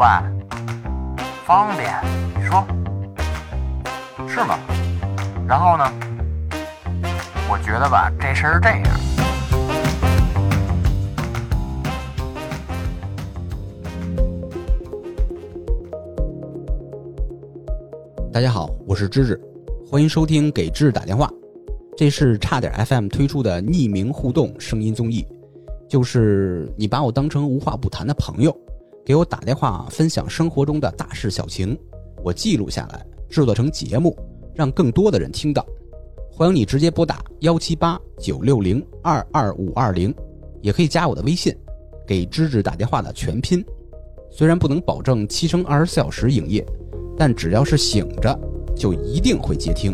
喂，方便？你说是吗？然后呢？我觉得吧，这事儿是这样。大家好，我是芝芝，欢迎收听《给芝芝打电话》，这是差点 FM 推出的匿名互动声音综艺，就是你把我当成无话不谈的朋友，给我打电话分享生活中的大事小情，我记录下来，制作成节目，让更多的人听到。欢迎你直接拨打幺七八九六零二二五二零，也可以加我的微信，给芝芝打电话的全拼。虽然不能保证七乘二十四小时营业。但只要是醒着，就一定会接听。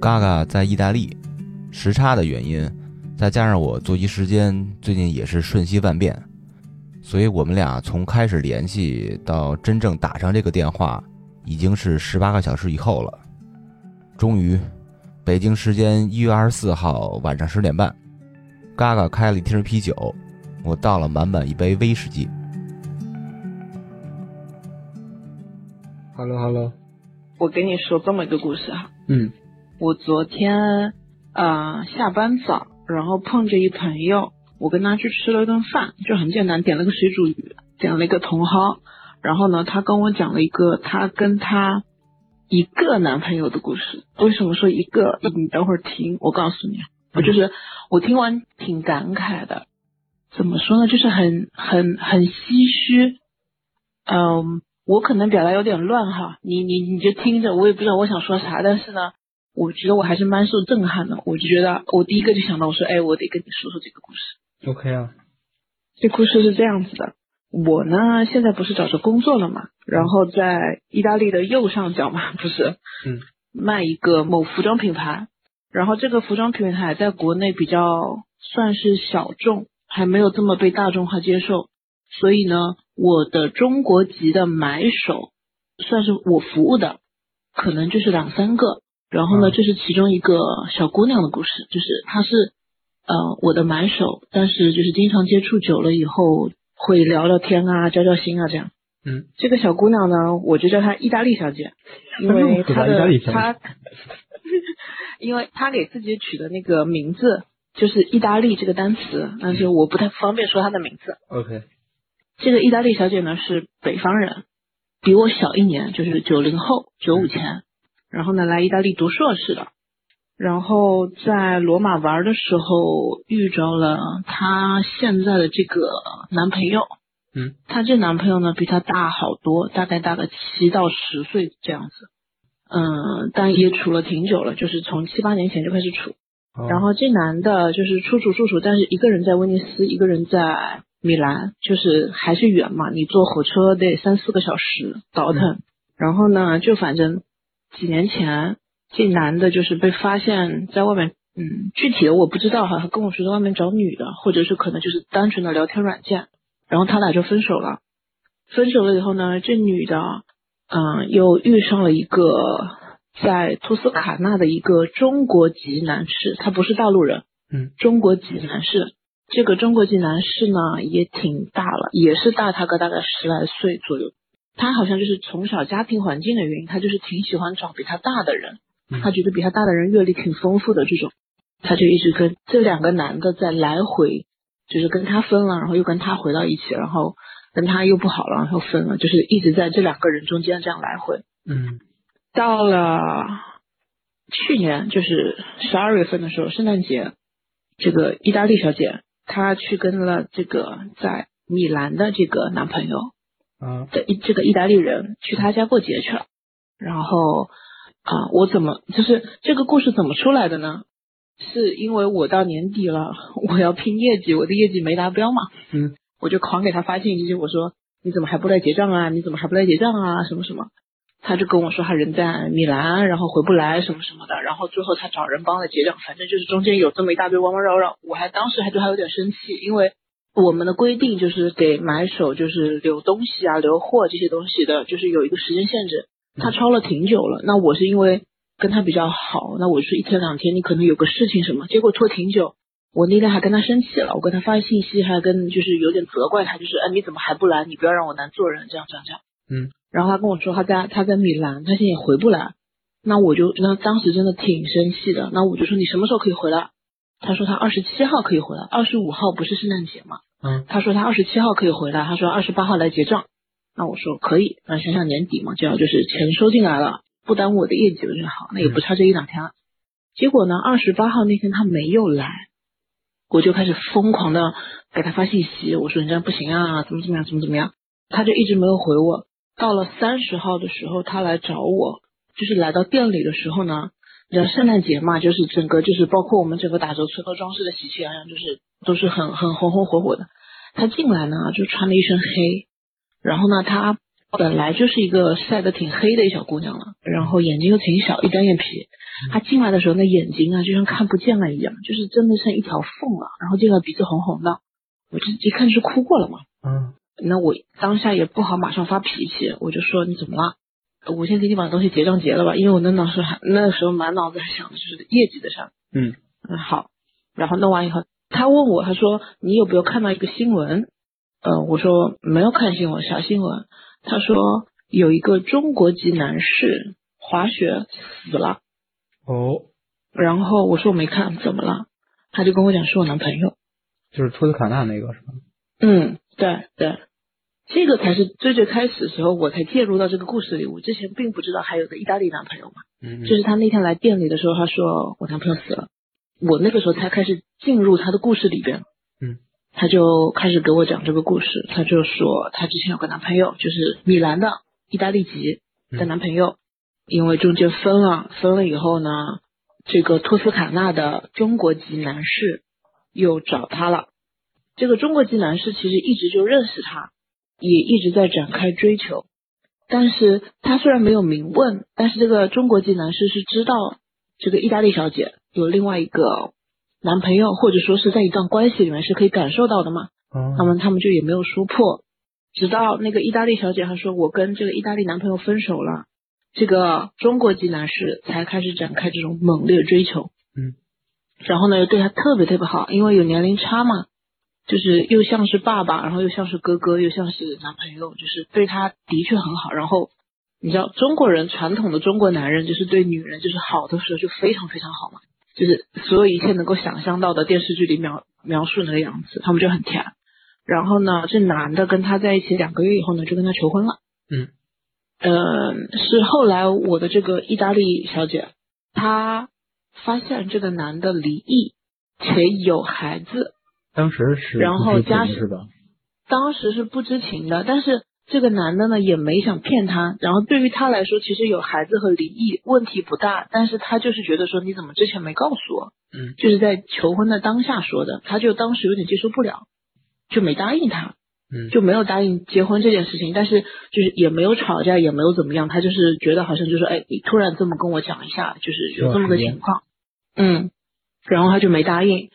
嘎嘎在意大利，时差的原因，再加上我作息时间最近也是瞬息万变，所以我们俩从开始联系到真正打上这个电话，已经是十八个小时以后了。终于。北京时间一月二十四号晚上十点半，嘎嘎开了一瓶啤酒，我倒了满满一杯威士忌。Hello，Hello，我给你说这么一个故事哈。嗯。我昨天呃下班早，然后碰着一朋友，我跟他去吃了一顿饭，就很简单，点了个水煮鱼，点了一个茼蒿，然后呢，他跟我讲了一个他跟他。一个男朋友的故事，为什么说一个？你等会儿听，我告诉你，我就是我听完挺感慨的。怎么说呢？就是很很很唏嘘。嗯，我可能表达有点乱哈，你你你就听着，我也不知道我想说啥，但是呢，我觉得我还是蛮受震撼的。我就觉得，我第一个就想到，我说，哎，我得跟你说说这个故事。OK 啊，这故事是这样子的。我呢，现在不是找着工作了嘛，然后在意大利的右上角嘛，不是，嗯，卖一个某服装品牌，然后这个服装品牌在国内比较算是小众，还没有这么被大众化接受，所以呢，我的中国籍的买手算是我服务的，可能就是两三个，然后呢，这是其中一个小姑娘的故事，就是她是呃我的买手，但是就是经常接触久了以后。会聊聊天啊，交交心啊，这样。嗯，这个小姑娘呢，我就叫她意大利小姐，因为她的她，因为她给自己取的那个名字就是意大利这个单词，但是我不太方便说她的名字。OK，这个意大利小姐呢是北方人，比我小一年，就是九零后，九五前，然后呢来意大利读硕士的。然后在罗马玩的时候遇着了她现在的这个男朋友，嗯，她这男朋友呢比她大好多，大概大个七到十岁这样子，嗯，但也处了挺久了，就是从七八年前就开始处。然后这男的就是处处处处，但是一个人在威尼斯，一个人在米兰，就是还是远嘛，你坐火车得三四个小时倒腾。然后呢，就反正几年前。这男的就是被发现在外面，嗯，具体的我不知道哈。他跟我说在外面找女的，或者是可能就是单纯的聊天软件，然后他俩就分手了。分手了以后呢，这女的，嗯，又遇上了一个在托斯卡纳的一个中国籍男士，他不是大陆人，嗯，中国籍男士。这个中国籍男士呢也挺大了，也是大他个大概十来岁左右。他好像就是从小家庭环境的原因，他就是挺喜欢找比他大的人。他觉得比他大的人阅历挺丰富的，这种，他就一直跟这两个男的在来回，就是跟他分了，然后又跟他回到一起，然后跟他又不好了，然后分了，就是一直在这两个人中间这样来回。嗯，到了去年就是十二月份的时候，圣诞节，这个意大利小姐她去跟了这个在米兰的这个男朋友，啊，的这个意大利人去他家过节去了，然后。啊，我怎么就是这个故事怎么出来的呢？是因为我到年底了，我要拼业绩，我的业绩没达标嘛，嗯，我就狂给他发信息，我说你怎么还不来结账啊？你怎么还不来结账啊？什么什么？他就跟我说他人在米兰，然后回不来什么什么的，然后最后他找人帮他结账，反正就是中间有这么一大堆弯弯绕绕，我还当时还对他有点生气，因为我们的规定就是给买手就是留东西啊、留货这些东西的，就是有一个时间限制。他超了挺久了，那我是因为跟他比较好，那我是一天两天你可能有个事情什么，结果拖挺久。我那天还跟他生气了，我跟他发信息，还跟就是有点责怪他，就是哎你怎么还不来？你不要让我难做人，这样这样这样。嗯。然后他跟我说他在他在米兰，他现在也回不来。那我就那当时真的挺生气的。那我就说你什么时候可以回来？他说他二十七号可以回来，二十五号不是圣诞节吗？嗯。他说他二十七号可以回来，他说二十八号来结账。那我说可以，那想想年底嘛，就要就是钱收进来了，不耽误我的业绩，我就好，那也不差这一两天了。结果呢，二十八号那天他没有来。我就开始疯狂的给他发信息，我说你这样不行啊，怎么怎么样，怎么怎么样，他就一直没有回我。到了三十号的时候，他来找我，就是来到店里的时候呢，你知道圣诞节嘛，就是整个就是包括我们整个打折村都装饰的喜气洋洋，就是都是很很红红火火的。他进来呢，就穿了一身黑，然后呢，她本来就是一个晒得挺黑的一小姑娘了，然后眼睛又挺小，一单眼皮。她进来的时候，那眼睛啊，就像看不见了一样，就是真的像一条缝了。然后进来鼻子红红的，我就一看就是哭过了嘛。嗯。那我当下也不好马上发脾气，我就说你怎么了？我先给你把东西结账结了吧，因为我那当时还那时候满脑子还想的就是业绩的事儿。嗯嗯，好。然后弄完以后，他问我，他说你有没有看到一个新闻？呃，我说没有看新闻，啥新闻？他说有一个中国籍男士滑雪死了。哦，然后我说我没看，怎么了？他就跟我讲是我男朋友，就是托斯卡纳那个是吧？嗯，对对，这个才是最最开始的时候我才介入到这个故事里。我之前并不知道还有个意大利男朋友嘛，嗯，就是他那天来店里的时候，他说我男朋友死了，我那个时候才开始进入他的故事里边，嗯，他就开始给我讲这个故事，他就说他之前有个男朋友，就是米兰的意大利籍的男朋友。因为中间分了，分了以后呢，这个托斯卡纳的中国籍男士又找他了。这个中国籍男士其实一直就认识他，也一直在展开追求。但是他虽然没有明问，但是这个中国籍男士是知道这个意大利小姐有另外一个男朋友，或者说是在一段关系里面是可以感受到的嘛。那么他们就也没有说破，直到那个意大利小姐她说我跟这个意大利男朋友分手了。这个中国籍男士才开始展开这种猛烈追求，嗯，然后呢又对他特别特别好，因为有年龄差嘛，就是又像是爸爸，然后又像是哥哥，又像是男朋友，就是对他的确很好。然后你知道中国人传统的中国男人就是对女人就是好的时候就非常非常好嘛，就是所有一切能够想象到的电视剧里描描述那个样子，他们就很甜。然后呢，这男的跟他在一起两个月以后呢，就跟他求婚了，嗯。呃，是后来我的这个意大利小姐，她发现这个男的离异且有孩子，当时是然后加是的？当时是不知情的，但是这个男的呢也没想骗她，然后对于他来说，其实有孩子和离异问题不大，但是他就是觉得说你怎么之前没告诉我？嗯，就是在求婚的当下说的，他就当时有点接受不了，就没答应他。嗯，就没有答应结婚这件事情，但是就是也没有吵架，也没有怎么样，他就是觉得好像就是哎，你突然这么跟我讲一下，就是有这么个情况，嗯，然后他就没答应，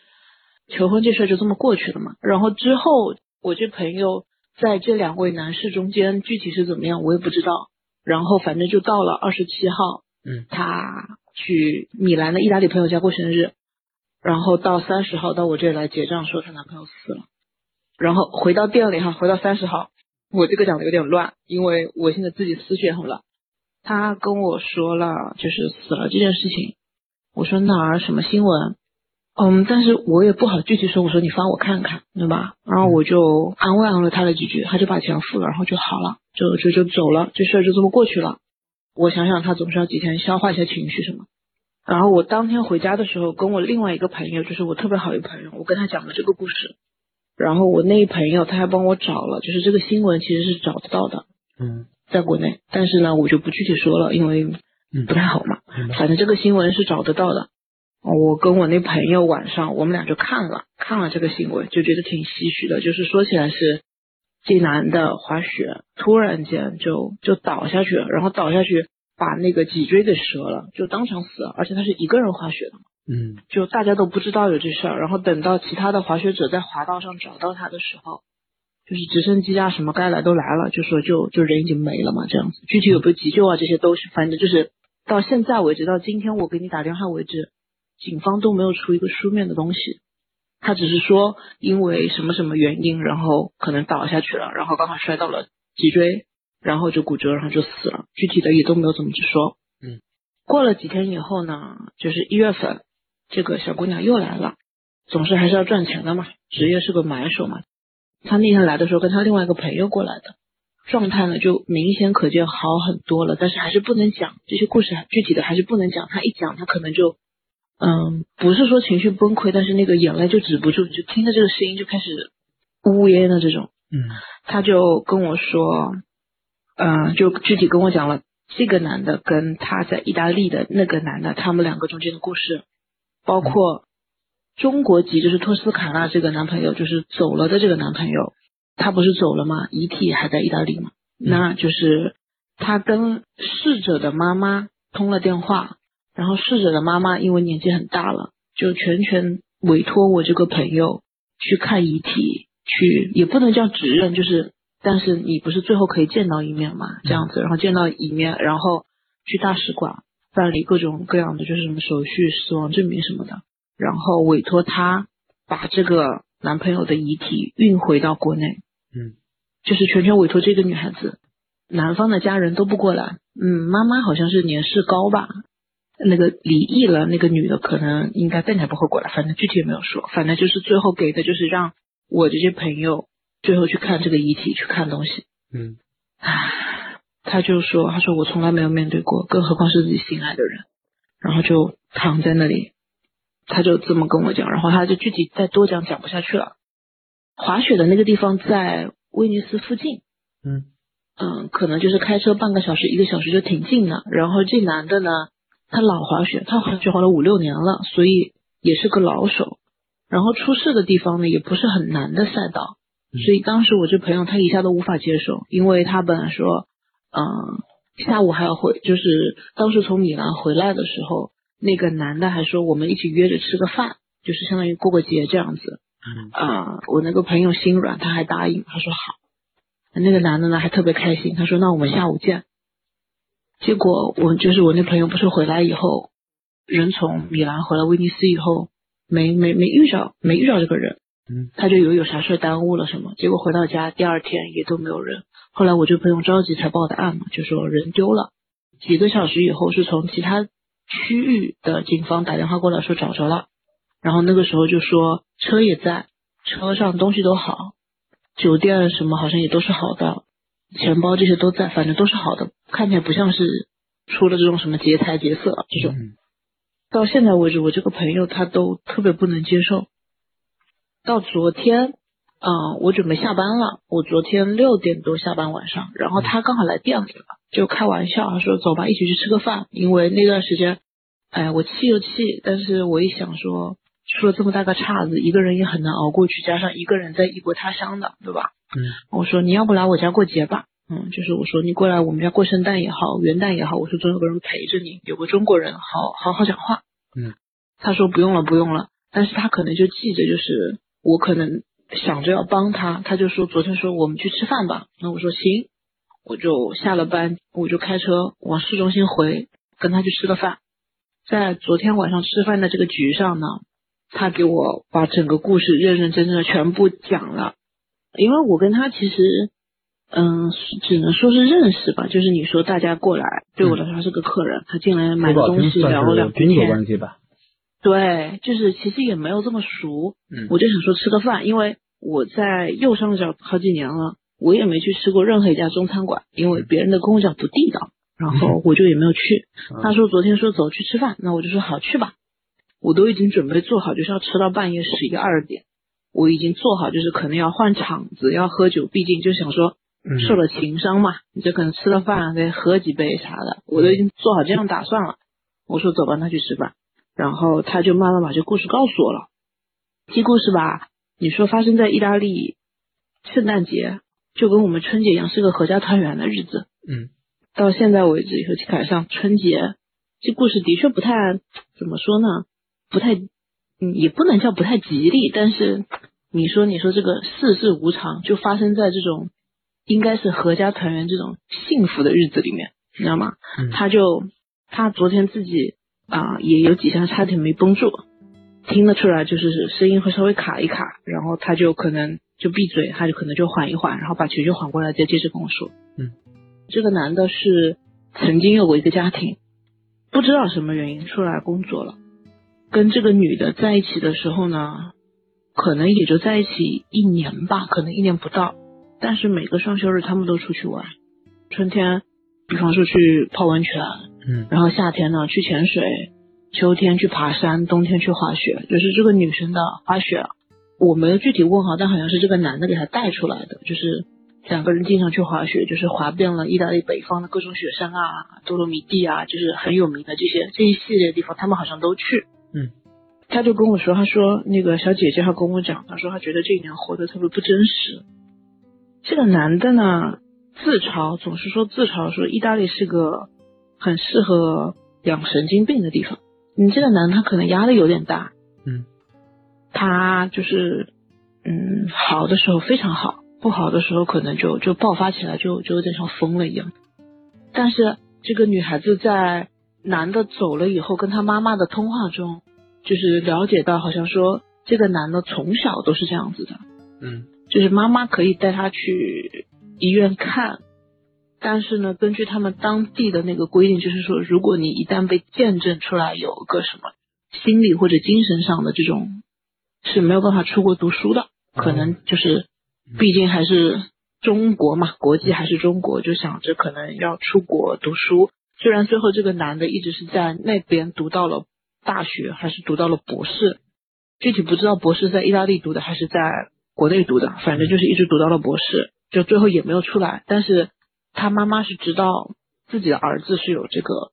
求婚这事就这么过去了嘛。然后之后我这朋友在这两位男士中间具体是怎么样，我也不知道。然后反正就到了二十七号，嗯，他去米兰的意大利朋友家过生日，然后到三十号到我这里来结账，说她男朋友死了。然后回到店里哈，回到三十号，我这个讲的有点乱，因为我现在自己思绪很乱。他跟我说了，就是死了这件事情。我说哪儿什么新闻？嗯，但是我也不好具体说。我说你发我看看，对吧？然后我就安慰安慰他了几句，他就把钱付了，然后就好了，就就就走了，这事儿就这么过去了。我想想，他总是要几天消化一下情绪什么。然后我当天回家的时候，跟我另外一个朋友，就是我特别好一个朋友，我跟他讲了这个故事。然后我那一朋友他还帮我找了，就是这个新闻其实是找得到的，嗯，在国内，但是呢我就不具体说了，因为不太好嘛。反正这个新闻是找得到的。我跟我那朋友晚上我们俩就看了看了这个新闻，就觉得挺唏嘘的。就是说起来是济南的滑雪突然间就就倒下去了，然后倒下去把那个脊椎给折了，就当场死了，而且他是一个人滑雪的嘛。嗯，就大家都不知道有这事儿，然后等到其他的滑雪者在滑道上找到他的时候，就是直升机啊什么该来都来了，就说就就人已经没了嘛，这样子。具体有没有急救啊，这些都是反正就是到现在为止，到今天我给你打电话为止，警方都没有出一个书面的东西。他只是说因为什么什么原因，然后可能倒下去了，然后刚好摔到了脊椎，然后就骨折，然后就死了。具体的也都没有怎么去说。嗯，过了几天以后呢，就是一月份，这个小姑娘又来了。总是还是要赚钱的嘛，职业是个买手嘛。她那天来的时候，跟她另外一个朋友过来的，状态呢就明显可见好很多了，但是还是不能讲这些故事，具体的还是不能讲。她一讲，她可能就。嗯，不是说情绪崩溃，但是那个眼泪就止不住，就听着这个声音就开始呜咽的这种。嗯，他就跟我说，嗯，就具体跟我讲了这个男的跟他在意大利的那个男的，他们两个中间的故事，包括中国籍就是托斯卡纳这个男朋友，就是走了的这个男朋友，他不是走了吗？遗体还在意大利吗？那就是他跟逝者的妈妈通了电话。然后逝者的妈妈因为年纪很大了，就全权委托我这个朋友去看遗体，去也不能叫指认，就是但是你不是最后可以见到一面嘛，这样子，然后见到一面，然后去大使馆办理各种各样的就是什么手续、死亡证明什么的，然后委托他把这个男朋友的遗体运回到国内，嗯，就是全权委托这个女孩子，男方的家人都不过来，嗯，妈妈好像是年事高吧。那个离异了，那个女的可能应该再也不会过来，反正具体也没有说，反正就是最后给的就是让我这些朋友最后去看这个遗体，去看东西。嗯，唉，他就说，他说我从来没有面对过，更何况是自己心爱的人，然后就躺在那里，他就这么跟我讲，然后他就具体再多讲讲不下去了。滑雪的那个地方在威尼斯附近，嗯嗯，可能就是开车半个小时一个小时就挺近的。然后这男的呢？他老滑雪，他滑雪滑了五六年了，所以也是个老手。然后出事的地方呢，也不是很难的赛道，所以当时我这朋友他一下都无法接受，因为他本来说，嗯，下午还要回，就是当时从米兰回来的时候，那个男的还说我们一起约着吃个饭，就是相当于过个节这样子。嗯啊，我那个朋友心软，他还答应，他说好。那个男的呢还特别开心，他说那我们下午见。结果我就是我那朋友不是回来以后，人从米兰回来威尼斯以后，没没没遇着没遇着这个人，嗯，他就以为有啥事耽误了什么，结果回到家第二天也都没有人。后来我这朋友着急才报的案嘛，就说人丢了。几个小时以后是从其他区域的警方打电话过来说找着了，然后那个时候就说车也在，车上东西都好，酒店什么好像也都是好的。钱包这些都在，反正都是好的，看起来不像是出了这种什么劫财劫色这种。到现在为止，我这个朋友他都特别不能接受。到昨天，嗯，我准备下班了，我昨天六点多下班晚上，然后他刚好来店里了，就开玩笑，他说走吧，一起去吃个饭。因为那段时间，哎，我气又气，但是我一想说。出了这么大个岔子，一个人也很难熬过去，加上一个人在异国他乡的，对吧？嗯，我说你要不来我家过节吧，嗯，就是我说你过来我们家过圣诞也好，元旦也好，我说总有个人陪着你，有个中国人好好好讲话。嗯，他说不用了不用了，但是他可能就记着，就是我可能想着要帮他，他就说昨天说我们去吃饭吧，那我说行，我就下了班我就开车往市中心回，跟他去吃个饭，在昨天晚上吃饭的这个局上呢。他给我把整个故事认认真真的全部讲了，因为我跟他其实，嗯，只能说是认识吧。就是你说大家过来，对我来说他是个客人，他进来买东西聊聊天。关系吧？对，就是其实也没有这么熟。嗯，我就想说吃个饭，因为我在右上角好几年了，我也没去吃过任何一家中餐馆，因为别人的跟我讲不地道，然后我就也没有去。他说昨天说走去吃饭，那我就说好去吧。我都已经准备做好，就是要吃到半夜十一二点。我已经做好，就是可能要换场子，要喝酒。毕竟就想说受了情伤嘛，你就可能吃了饭得喝几杯啥的。我都已经做好这样打算了。我说走吧，那去吃饭。然后他就慢慢把这故事告诉我了。这故事吧，你说发生在意大利，圣诞节就跟我们春节一样，是个合家团圆的日子。嗯，到现在为止，尤其赶上春节，这故事的确不太怎么说呢。不太，嗯，也不能叫不太吉利，但是你说，你说这个世事无常，就发生在这种应该是合家团圆这种幸福的日子里面，你知道吗？他就他昨天自己啊、也有几下差点没绷住，听得出来就是声音会稍微卡一卡，然后他就可能就闭嘴，他就可能就缓一缓，然后把情绪缓过来，再接着跟我说，嗯，这个男的是曾经有过一个家庭，不知道什么原因出来工作了，跟这个女的在一起的时候呢，可能也就在一起一年吧，可能一年不到，但是每个双休日他们都出去玩，春天，比方说去泡温泉，嗯然后夏天呢去潜水，秋天去爬山，冬天去滑雪。就是这个女生的滑雪啊，我没有具体问哈，但好像是这个男的给她带出来的，就是两个人经常去滑雪，就是滑遍了意大利北方的各种雪山啊、多罗米蒂啊，就是很有名的这些这一系列地方，他们好像都去。嗯，他就跟我说，他说那个小姐姐还跟我讲，他说他觉得这一年活得特别不真实。这个男的呢，自嘲总是说自嘲说意大利是个很适合养神经病的地方。你这个男的他可能压力有点大，嗯，他就是嗯好的时候非常好，不好的时候可能就就爆发起来就就有点像疯了一样。但是这个女孩子在男的走了以后，跟他妈妈的通话中，就是了解到好像说这个男的从小都是这样子的，嗯。就是妈妈可以带他去医院看，但是呢，根据他们当地的那个规定，就是说，如果你一旦被见证出来有个什么心理或者精神上的这种，是没有办法出国读书的，可能就是，毕竟还是中国嘛，国际还是中国，就想着可能要出国读书。虽然最后这个男的一直是在那边读到了大学，还是读到了博士，具体不知道博士在意大利读的还是在国内读的，反正就是一直读到了博士，就最后也没有出来。但是他妈妈是知道自己的儿子是有这个，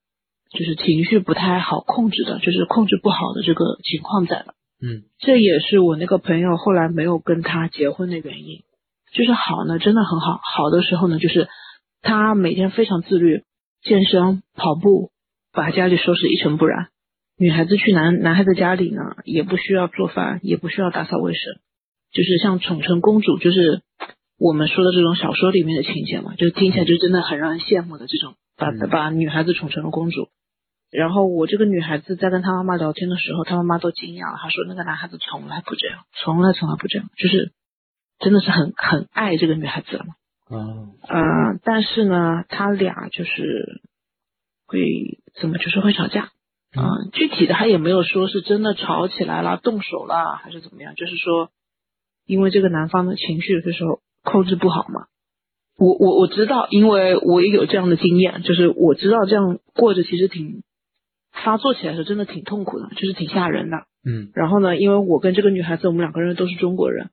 就是情绪不太好控制的，就是控制不好的这个情况在的。嗯这也是我那个朋友后来没有跟他结婚的原因。就是好呢，真的很好。好的时候呢，就是他每天非常自律，健身、跑步，把家里收拾一尘不染。女孩子去男男孩子家里呢，也不需要做饭，也不需要打扫卫生，就是像宠成公主，就是我们说的这种小说里面的情节嘛，就听起来就真的很让人羡慕的这种，把嗯把女孩子宠成了公主。然后我这个女孩子在跟她妈妈聊天的时候，她妈妈都惊讶了，她说那个男孩子从来不这样，从来从来不这样，就是真的是很很爱这个女孩子了嘛。啊呃，但是呢，他俩就是会怎么，就是会吵架。啊、具体的他也没有说是真的吵起来了、动手了，还是怎么样，就是说，因为这个男方的情绪有的时候控制不好嘛。我我我知道，因为我也有这样的经验，就是我知道这样过着其实挺发作起来的时候真的挺痛苦的，就是挺吓人的。嗯然后呢，因为我跟这个女孩子，我们两个人都是中国人，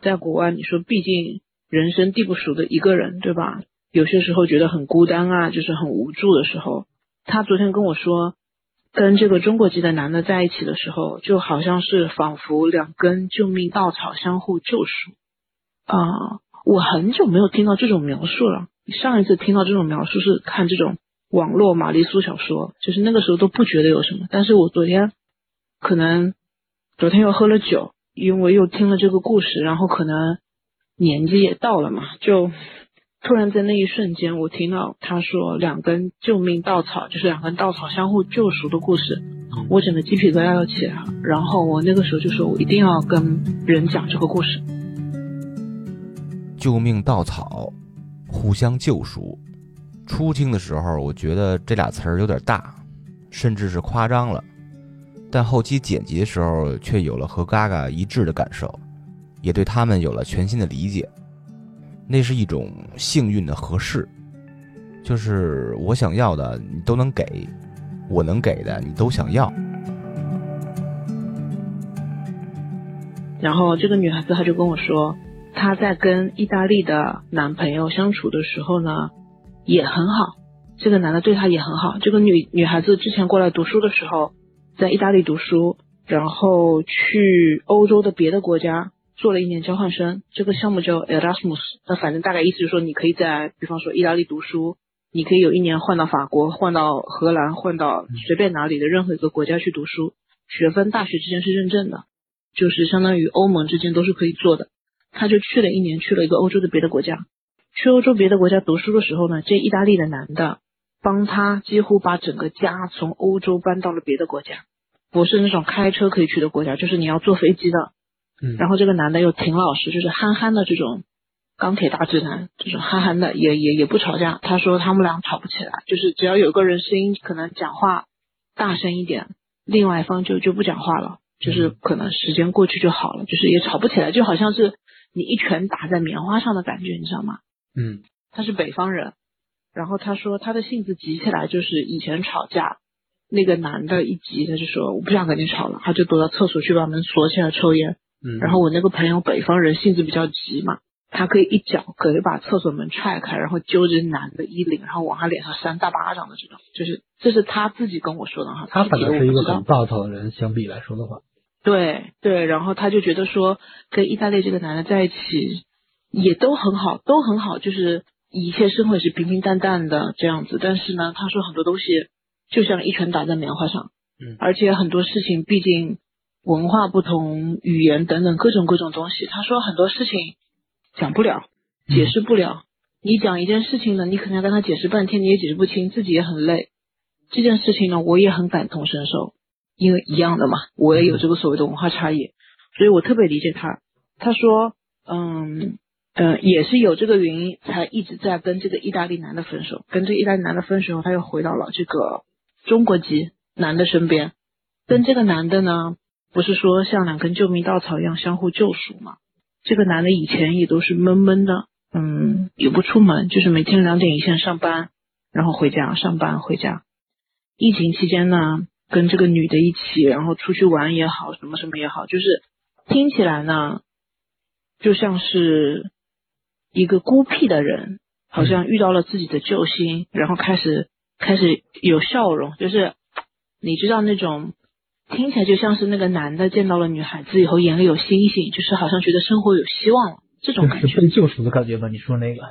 在国外，你说毕竟人生地不熟的一个人，对吧？有些时候觉得很孤单啊，就是很无助的时候。他昨天跟我说，跟这个中国籍的男的在一起的时候，就好像是仿佛两根救命稻草相互救赎。啊、我很久没有听到这种描述了。上一次听到这种描述是看这种网络玛丽苏小说，就是那个时候都不觉得有什么。但是我昨天可能昨天又喝了酒，因为又听了这个故事，然后可能年纪也到了嘛，就突然在那一瞬间，我听到他说两根救命稻草，就是两根稻草相互救赎的故事，我整个鸡皮疙瘩都起来了。然后我那个时候就说，我一定要跟人讲这个故事。救命稻草，互相救赎。初听的时候，我觉得这俩词儿有点大，甚至是夸张了。但后期剪辑的时候，却有了和嘎嘎一致的感受，也对他们有了全新的理解。那是一种幸运的合适，就是我想要的你都能给，我能给的你都想要。然后这个女孩子她就跟我说，她在跟意大利的男朋友相处的时候呢，也很好，这个男的对她也很好。这个女女孩子之前过来读书的时候，在意大利读书，然后去欧洲的别的国家做了一年交换生，这个项目叫 Erasmus，那反正大概意思就是说，你可以在比方说意大利读书，你可以有一年换到法国，换到荷兰，换到随便哪里的任何一个国家去读书，学分大学之间是认证的。就是相当于欧盟之间都是可以做的。他就去了一年，去了一个欧洲的别的国家。去欧洲别的国家读书的时候呢，这意大利的男的帮他几乎把整个家从欧洲搬到了别的国家，不是那种开车可以去的国家，就是你要坐飞机的。嗯然后这个男的又挺老实，就是憨憨的这种钢铁大直男，这种憨憨的也也也不吵架。他说他们俩吵不起来，就是只要有个人声音可能讲话大声一点，另外一方就就不讲话了，就是可能时间过去就好了，就是也吵不起来，就好像是你一拳打在棉花上的感觉，你知道吗？嗯他是北方人，然后他说他的性子急起来就是以前吵架，那个男的一急他就说我不想跟你吵了，他就躲到厕所去把门锁起来抽烟。嗯，然后我那个朋友北方人性子比较急嘛，他可以一脚可以把厕所门踹开，然后揪着男的衣领，然后往他脸上扇大巴掌的这种，就是这是他自己跟我说的哈，他具体的反正是一个很暴躁的人，相比来说的话，对对，然后他就觉得说跟意大利这个男的在一起也都很好，都很好，就是一切生活也是平平淡淡的这样子。但是呢，他说很多东西就像一拳打在棉花上，嗯。而且很多事情毕竟文化不同、语言等等各种各种东西，他说很多事情讲不了，解释不了。你讲一件事情呢，你可能要跟他解释半天，你也解释不清，自己也很累。这件事情呢，我也很感同身受，因为一样的嘛，我也有这个所谓的文化差异，所以我特别理解他。他说，嗯嗯、呃也是有这个原因，才一直在跟这个意大利男的分手。跟这个意大利男的分手后，他又回到了这个中国籍男的身边，跟这个男的呢，不是说像两根救命稻草一样相互救赎嘛？这个男的以前也都是闷闷的，嗯，也不出门，就是每天两点一线上班，然后回家上班回家。疫情期间呢，跟这个女的一起，然后出去玩也好，什么什么也好，就是听起来呢，就像是一个孤僻的人，好像遇到了自己的救星，然后开始开始有笑容，就是你知道那种听起来就像是那个男的见到了女孩子以后眼里有星星，就是好像觉得生活有希望了这种感觉。就是被救赎的感觉吧？你说那个，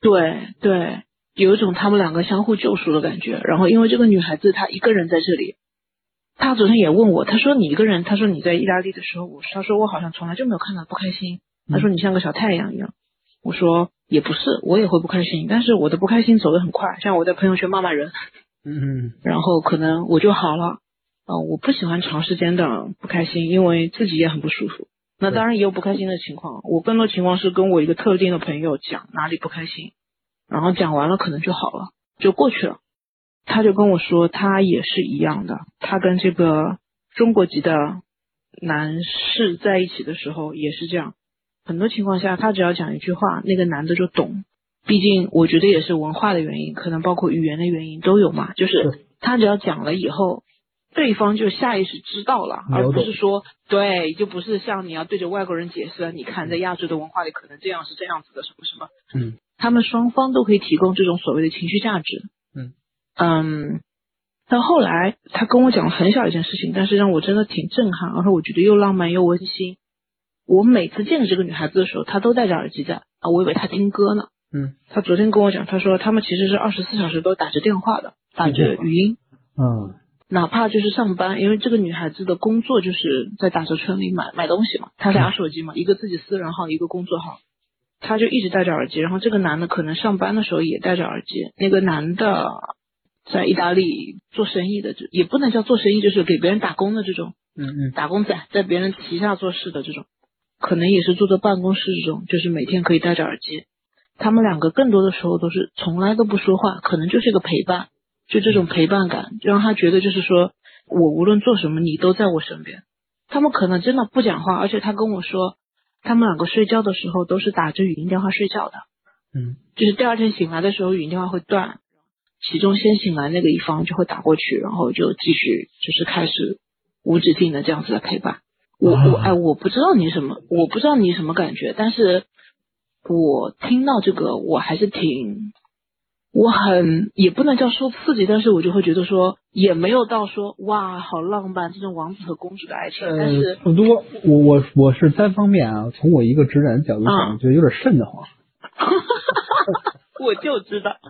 对对，有一种他们两个相互救赎的感觉。然后因为这个女孩子她一个人在这里，她昨天也问我，她说你一个人，她说你在意大利的时候，我她说我好像从来就没有看到不开心，她说你像个小太阳一样。我说也不是，我也会不开心，但是我的不开心走得很快，像我在朋友圈骂骂人，嗯然后可能我就好了。嗯、我不喜欢长时间的不开心，因为自己也很不舒服。那当然也有不开心的情况，我更多情况是跟我一个特定的朋友讲哪里不开心，然后讲完了可能就好了，就过去了。他就跟我说，他也是一样的，他跟这个中国籍的男士在一起的时候也是这样。很多情况下，他只要讲一句话，那个男的就懂。毕竟我觉得也是文化的原因，可能包括语言的原因都有嘛。就是他只要讲了以后，对方就下意识知道了，而不是说对，就不是像你要对着外国人解释，你看在亚洲的文化里可能这样是这样子的，什么什么。嗯，他们双方都可以提供这种所谓的情绪价值。嗯嗯，到后来他跟我讲了很小一件事情，但是让我真的挺震撼，而且我觉得又浪漫又温馨。我每次见着这个女孩子的时候，她都戴着耳机在啊，我以为她听歌呢。嗯，她昨天跟我讲，她说他们其实是二十四小时都打着电话的，打着语音，嗯哪怕就是上班，因为这个女孩子的工作就是在打折村里买买东西嘛，她俩手机嘛，一个自己私人号，一个工作号，她就一直戴着耳机。然后这个男的可能上班的时候也戴着耳机。那个男的在意大利做生意的，就也不能叫做生意，就是给别人打工的这种嗯嗯打工仔，在别人旗下做事的这种，可能也是坐在办公室这种，就是每天可以戴着耳机。他们两个更多的时候都是从来都不说话，可能就是一个陪伴，就这种陪伴感，就让他觉得就是说我无论做什么，你都在我身边。他们可能真的不讲话，而且他跟我说，他们两个睡觉的时候都是打着语音电话睡觉的，嗯就是第二天醒来的时候语音电话会断，其中先醒来那个一方就会打过去，然后就继续就是开始无止境的这样子的陪伴。我我哎，我不知道你什么，我不知道你什么感觉，但是我听到这个我还是挺，我很也不能叫受刺激，但是我就会觉得说也没有到说哇好浪漫这种王子和公主的爱情，但呃，是差不多。我我我是单方面啊，从我一个直男角度嗯讲，觉得有点瘆得慌。我就知道，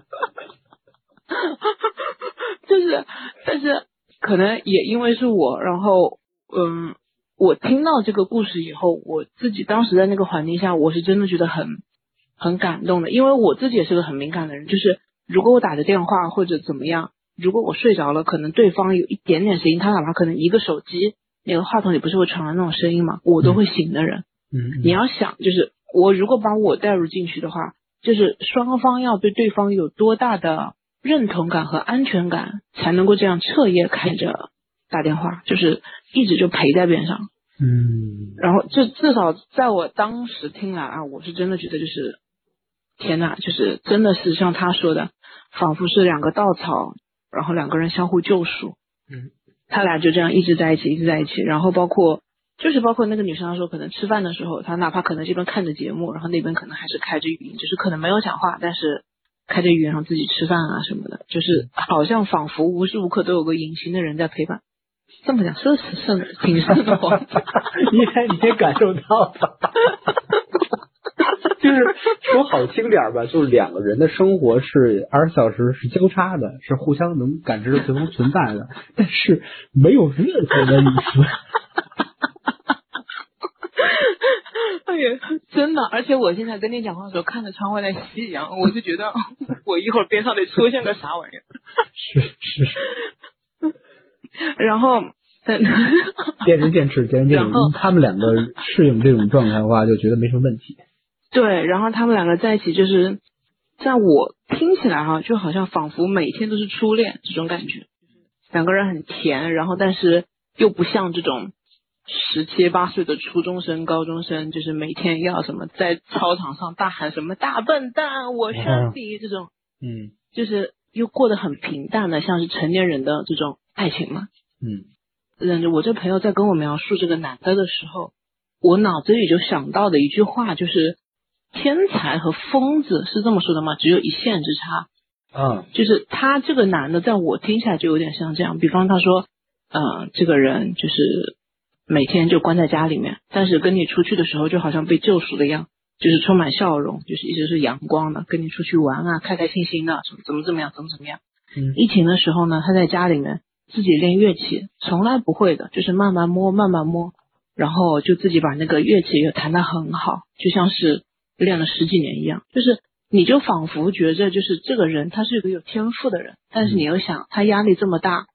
就是，但是可能也因为是我，然后嗯，我听到这个故事以后，我自己当时在那个环境下，我是真的觉得很很感动的，因为我自己也是个很敏感的人，就是如果我打着电话或者怎么样，如果我睡着了，可能对方有一点点声音，他哪怕可能一个手机那个话筒里不是会传来那种声音吗？我都会醒的人。嗯，你要想，就是我如果把我带入进去的话，就是双方要对对方有多大的认同感和安全感，才能够这样彻夜开着打电话，就是一直就陪在边上。嗯，然后就至少在我当时听来啊，我是真的觉得就是，天呐，就是真的是像他说的，仿佛是两个稻草，然后两个人相互救赎。嗯，他俩就这样一直在一起，一直在一起。然后包括就是包括那个女生她说，可能吃饭的时候，她哪怕可能这边看着节目，然后那边可能还是开着语音，就是可能没有讲话，但是开着语音然后自己吃饭啊什么的，就是好像仿佛无时无刻都有个隐形的人在陪伴。这么讲是是是挺瘆得慌。你也你也感受到了，就是说好听点儿吧，就是两个人的生活是二十四小时是交叉的，是互相能感知对方存在的，但是没有任何的隐私。哎呀，真的！而且我现在跟你讲话的时候，看着窗外的夕阳，我就觉得 我一会儿边上得出现个啥玩意儿。是是，然后，但见仁见智，见仁见智然后。他们两个适应这种状态的话，就觉得没什么问题。对，然后他们两个在一起，就是在我听起来哈，就好像仿佛每天都是初恋这种感觉。两个人很甜，然后但是又不像这种十七八岁的初中生、高中生，就是每天要什么在操场上大喊什么大笨蛋，我生你这种。嗯就是又过得很平淡的，像是成年人的这种爱情嘛。嗯嗯，我这朋友在跟我描述这个男的的时候，我脑子里就想到的一句话就是：天才和疯子是这么说的吗？只有一线之差。嗯就是他这个男的，在我听起来就有点像这样。比方他说，嗯、这个人就是每天就关在家里面，但是跟你出去的时候，就好像被救赎的一样，就是充满笑容，就是一直是阳光的，跟你出去玩啊，开开心心的，怎么怎么怎么样，怎么怎么样。嗯疫情的时候呢，他在家里面自己练乐器，从来不会的，就是慢慢摸，慢慢摸，然后就自己把那个乐器又弹得很好，就像是练了十几年一样。就是你就仿佛觉着，就是这个人他是一个有天赋的人，但是你又想他压力这么大，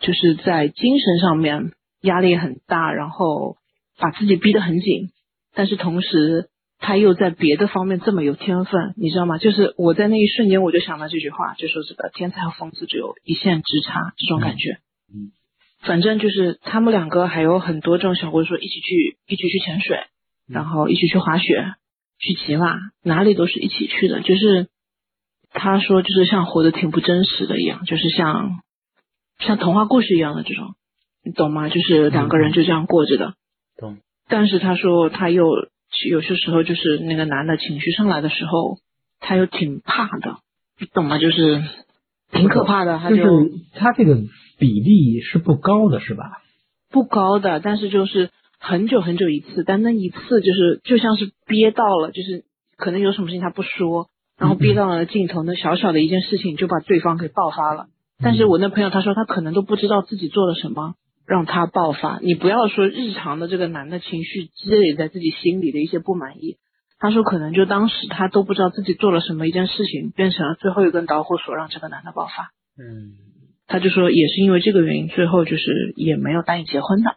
就是在精神上面压力很大，然后把自己逼得很紧，但是同时他又在别的方面这么有天分，你知道吗？就是我在那一瞬间我就想到这句话，就说这个天才和疯子只有一线之差，这种感觉。嗯，反正就是他们两个还有很多这种小故事，说一起去一起去潜水，然后一起去滑雪，去骑马，哪里都是一起去的。就是他说，就是像活得挺不真实的一样，就是像像童话故事一样的这种，你懂吗？就是两个人就这样过着的。懂。但是他说他又有些时候就是那个男的情绪上来的时候，他又挺怕的，你懂吗？就是挺可怕的，他就就是他这个比例是不高的，是吧？不高的，但是就是很久很久一次，但那一次就是就像是憋到了，就是可能有什么事情他不说，然后憋到了尽头，那小小的一件事情就把对方给爆发了。但是我那朋友他说他可能都不知道自己做了什么让他爆发。你不要说日常的这个男的情绪积累在自己心里的一些不满意，他说可能就当时他都不知道自己做了什么一件事情，变成了最后一根导火索，让这个男的爆发。嗯他就说也是因为这个原因，最后就是也没有答应结婚的。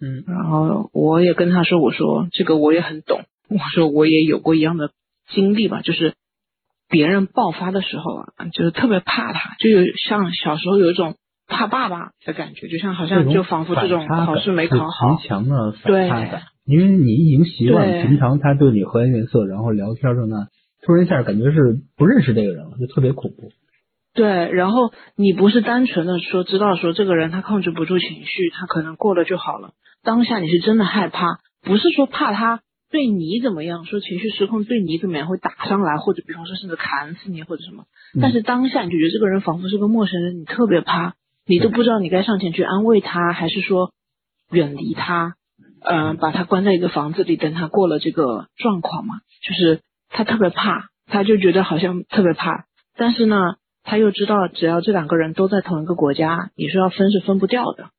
嗯然后我也跟他说，我说这个我也很懂，我说我也有过一样的经历吧，就是别人爆发的时候啊，就是特别怕他，就有像小时候有一种怕爸爸的感觉，就像好像就仿佛这种考试没考好，强的反感，因为你已经习惯对平常他对你和颜悦色，然后聊天这那，突然一下感觉是不认识这个人了，就特别恐怖。对，然后你不是单纯的说知道说这个人他控制不住情绪，他可能过了就好了。当下你是真的害怕，不是说怕他对你怎么样，说情绪失控对你怎么样会打上来，或者比方说甚至砍死你或者什么。嗯但是当下你就觉得这个人仿佛是个陌生人，你特别怕，你都不知道你该上前去安慰他，还是说远离他，呃，把他关在一个房子里，等他过了这个状况嘛。就是他特别怕，他就觉得好像特别怕，但是呢。他又知道，只要这两个人都在同一个国家，你说要分是分不掉的，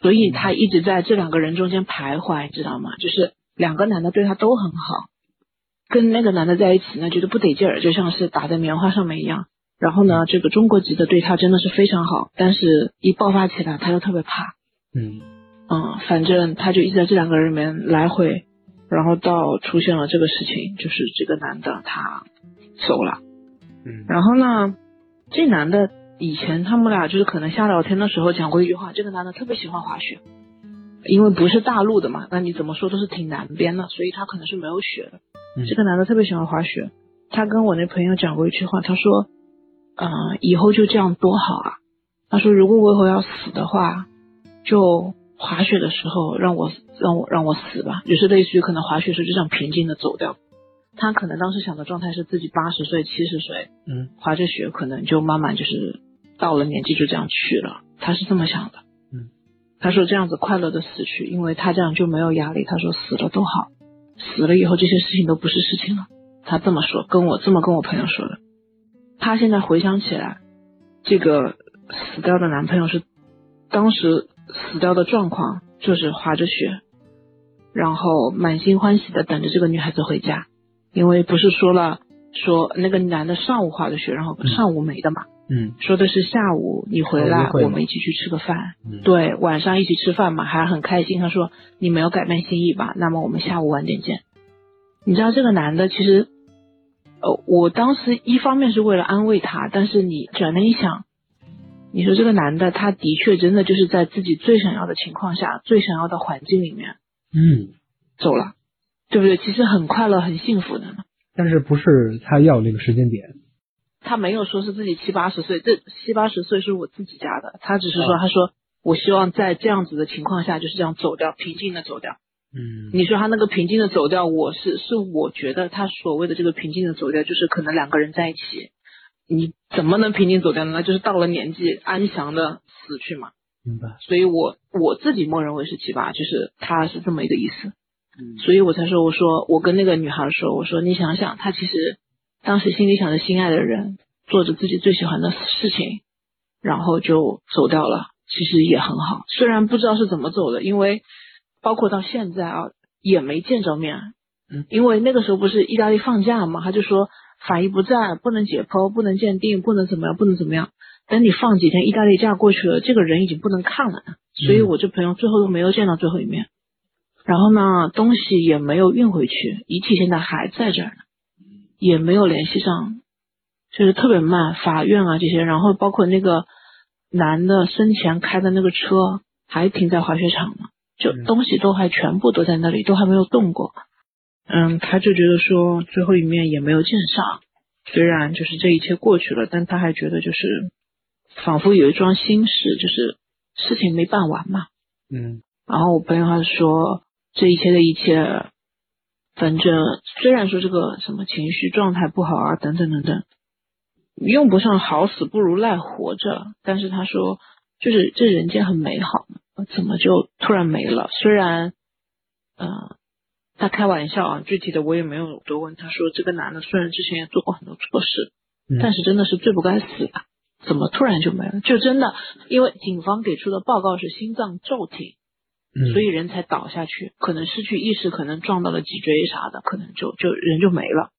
所以他一直在这两个人中间徘徊，知道吗？就是两个男的对他都很好，跟那个男的在一起呢，觉得不得劲儿，就像是打在棉花上面一样。然后呢，这个中国籍的对他真的是非常好，但是一爆发起来他又特别怕。嗯嗯，反正他就一直在这两个人里面来回，然后到出现了这个事情，就是这个男的他走了。嗯然后呢，这男的以前他们俩就是可能瞎聊天的时候讲过一句话，这个男的特别喜欢滑雪，因为不是大陆的嘛，那你怎么说都是挺南边的，所以他可能是没有雪的。嗯这个男的特别喜欢滑雪，他跟我那朋友讲过一句话，他说，嗯、以后就这样多好啊。他说，如果我以后要死的话，就滑雪的时候让我让我让我死吧，就是类似于可能滑雪时候就这样平静的走掉。他可能当时想的状态是自己八十岁、七十岁，嗯滑着雪可能就慢慢就是到了年纪就这样去了，他是这么想的。嗯，他说这样子快乐的死去，因为他这样就没有压力。他说死了都好，死了以后这些事情都不是事情了。他这么说，跟我这么跟我朋友说的。他现在回想起来，这个死掉的男朋友是当时死掉的状况，就是滑着雪，然后满心欢喜的等着这个女孩子回家，因为不是说了说那个男的上午化的雪，然后上午没的嘛，嗯说的是下午你回来我们一起去吃个饭，嗯对，晚上一起吃饭嘛，还很开心。他说你没有改变心意吧？那么我们下午晚点见。你知道这个男的其实，呃，我当时一方面是为了安慰他，但是你转念一想，你说这个男的他的确真的就是在自己最想要的情况下、最想要的环境里面嗯，走了，对不对？其实很快乐、很幸福的呢。但是不是他要那个时间点？他没有说是自己七八十岁，这七八十岁是我自己家的，他只是说，哦他说我希望在这样子的情况下就是这样走掉，平静的走掉。嗯你说他那个平静的走掉，我是是我觉得他所谓的这个平静的走掉，就是可能两个人在一起，你怎么能平静走掉呢？那就是到了年纪安详的死去嘛。明白。所以我我自己默认为是七八，就是他是这么一个意思。嗯所以我才说，我说我跟那个女孩说，我说你想想，她其实当时心里想着心爱的人，做着自己最喜欢的事情，然后就走掉了，其实也很好。虽然不知道是怎么走的，因为包括到现在啊，也没见着面。嗯，因为那个时候不是意大利放假嘛，他就说法医不在，不能解剖，不能鉴定，不能怎么样，不能怎么样。等你放几天意大利假过去了，这个人已经不能看了，所以我这朋友最后都没有见到最后一面。然后呢，东西也没有运回去，遗体现在还在这儿呢，也没有联系上，就是特别慢。法院啊这些，然后包括那个男的生前开的那个车还停在滑雪场呢，就嗯东西都还全部都在那里，都还没有动过。嗯，他就觉得说最后一面也没有见上，虽然就是这一切过去了，但他还觉得就是仿佛有一桩心事，就是事情没办完嘛。嗯然后我朋友他说，这一切的一切，反正虽然说这个什么情绪状态不好啊，等等等等，用不上好死不如赖活着，但是他说，就是这人间很美好，怎么就突然没了？虽然，嗯、他开玩笑啊，具体的我也没有多问。他说，这个男的虽然之前也做过很多错事，嗯但是真的是罪不该死的，怎么突然就没了？就真的，因为警方给出的报告是心脏骤停。嗯，所以人才倒下去，可能失去意识，可能撞到了脊椎啥的，可能就就人就没了。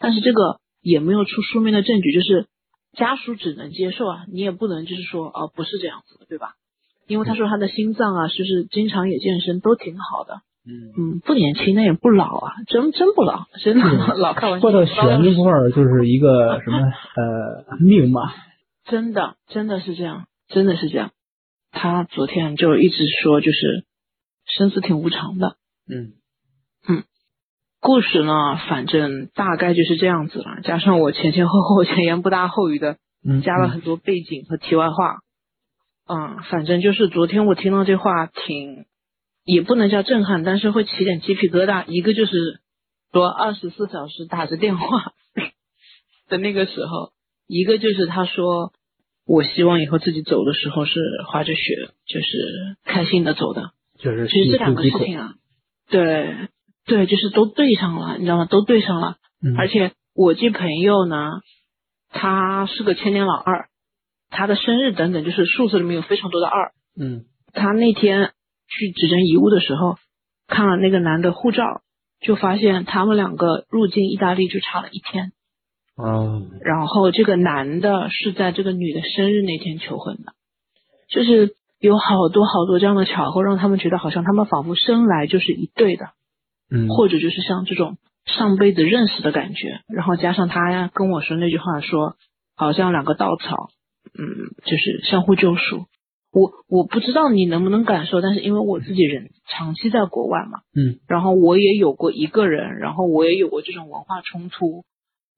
但是这个也没有出书面的证据，就是家属只能接受啊，你也不能就是说呃不是这样子的，对吧？因为他说他的心脏啊，就是经常也健身，都挺好的，嗯，嗯，不年轻，那也不老啊，真真不老，真的是 老开玩笑。说到悬这块儿，就是一个什么 呃命嘛。真的真的是这样，真的是这样。他昨天就一直说，就是生死挺无常的。嗯嗯故事呢，反正大概就是这样子了。加上我前前后后、前言不搭后语的嗯，加了很多背景和题外话。嗯，反正就是昨天我听到这话挺，也不能叫震撼，但是会起点鸡皮疙瘩。一个就是说二十四小时打着电话的那个时候，一个就是他说我希望以后自己走的时候是滑着雪，就是开心的走的。就是其实这两个事情啊，对对，就是都对上了，你知道吗？都对上了。嗯而且我这朋友呢，他是个千年老二，他的生日等等，就是数字里面有非常多的二。嗯他那天去指证遗物的时候，看了那个男的护照，就发现他们两个入境意大利就差了一天。啊，然后这个男的是在这个女的生日那天求婚的，就是有好多好多这样的巧合，让他们觉得好像他们仿佛生来就是一对的，嗯，或者就是像这种上辈子认识的感觉。然后加上他跟我说那句话说，好像两个稻草，嗯，就是相互救赎。我我不知道你能不能感受，但是因为我自己人长期在国外嘛，嗯，然后我也有过一个人，然后我也有过这种文化冲突，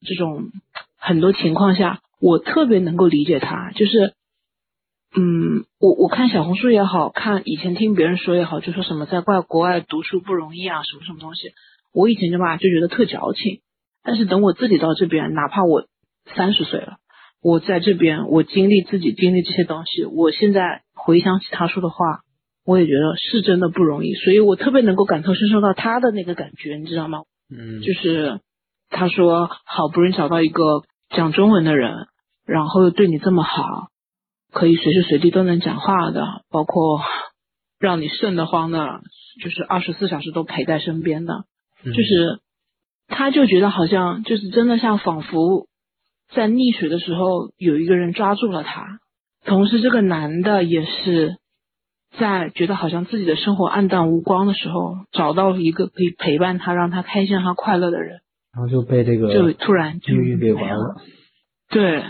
这种很多情况下，我特别能够理解他，就是，嗯，我我看小红书也好看，以前听别人说也好，就说什么在外国外读书不容易啊，什么什么东西，我以前就吧就觉得特矫情，但是等我自己到这边，哪怕我三十岁了。我在这边，我经历自己经历这些东西，我现在回想起他说的话，我也觉得是真的不容易，所以我特别能够感同身受到他的那个感觉，你知道吗？嗯，就是他说好不容易找到一个讲中文的人，然后又对你这么好，可以随时随地都能讲话的，包括让你瘆得慌的，就是二十四小时都陪在身边的，嗯就是他就觉得好像就是真的像仿佛。在溺水的时候，有一个人抓住了他。同时，这个男的也是在觉得好像自己的生活暗淡无光的时候，找到一个可以陪伴他、让他开心、让他快乐的人，然后就被这个就突然就给没有玩了。对，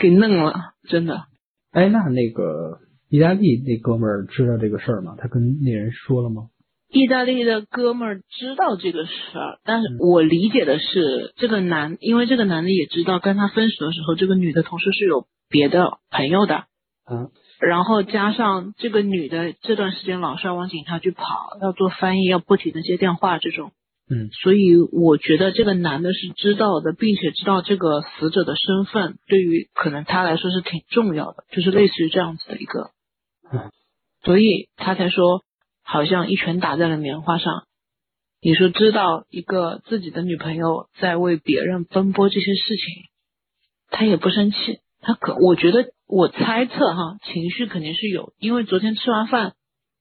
给弄了，真的。哎，那那个意大利那哥们儿知道这个事儿吗？他跟那人说了吗？意大利的哥们儿知道这个事儿，但是我理解的是，这个男，因为这个男的也知道，跟他分手的时候，这个女的同时是有别的朋友的，嗯，然后加上这个女的这段时间老是要往警察局跑，要做翻译，要不停的接电话这种，嗯，所以我觉得这个男的是知道的，并且知道这个死者的身份对于可能他来说是挺重要的，就是类似于这样子的一个，嗯，所以他才说。好像一拳打在了棉花上。你说知道一个自己的女朋友在为别人奔波这些事情，他也不生气，他可我觉得我猜测哈，情绪肯定是有，因为昨天吃完饭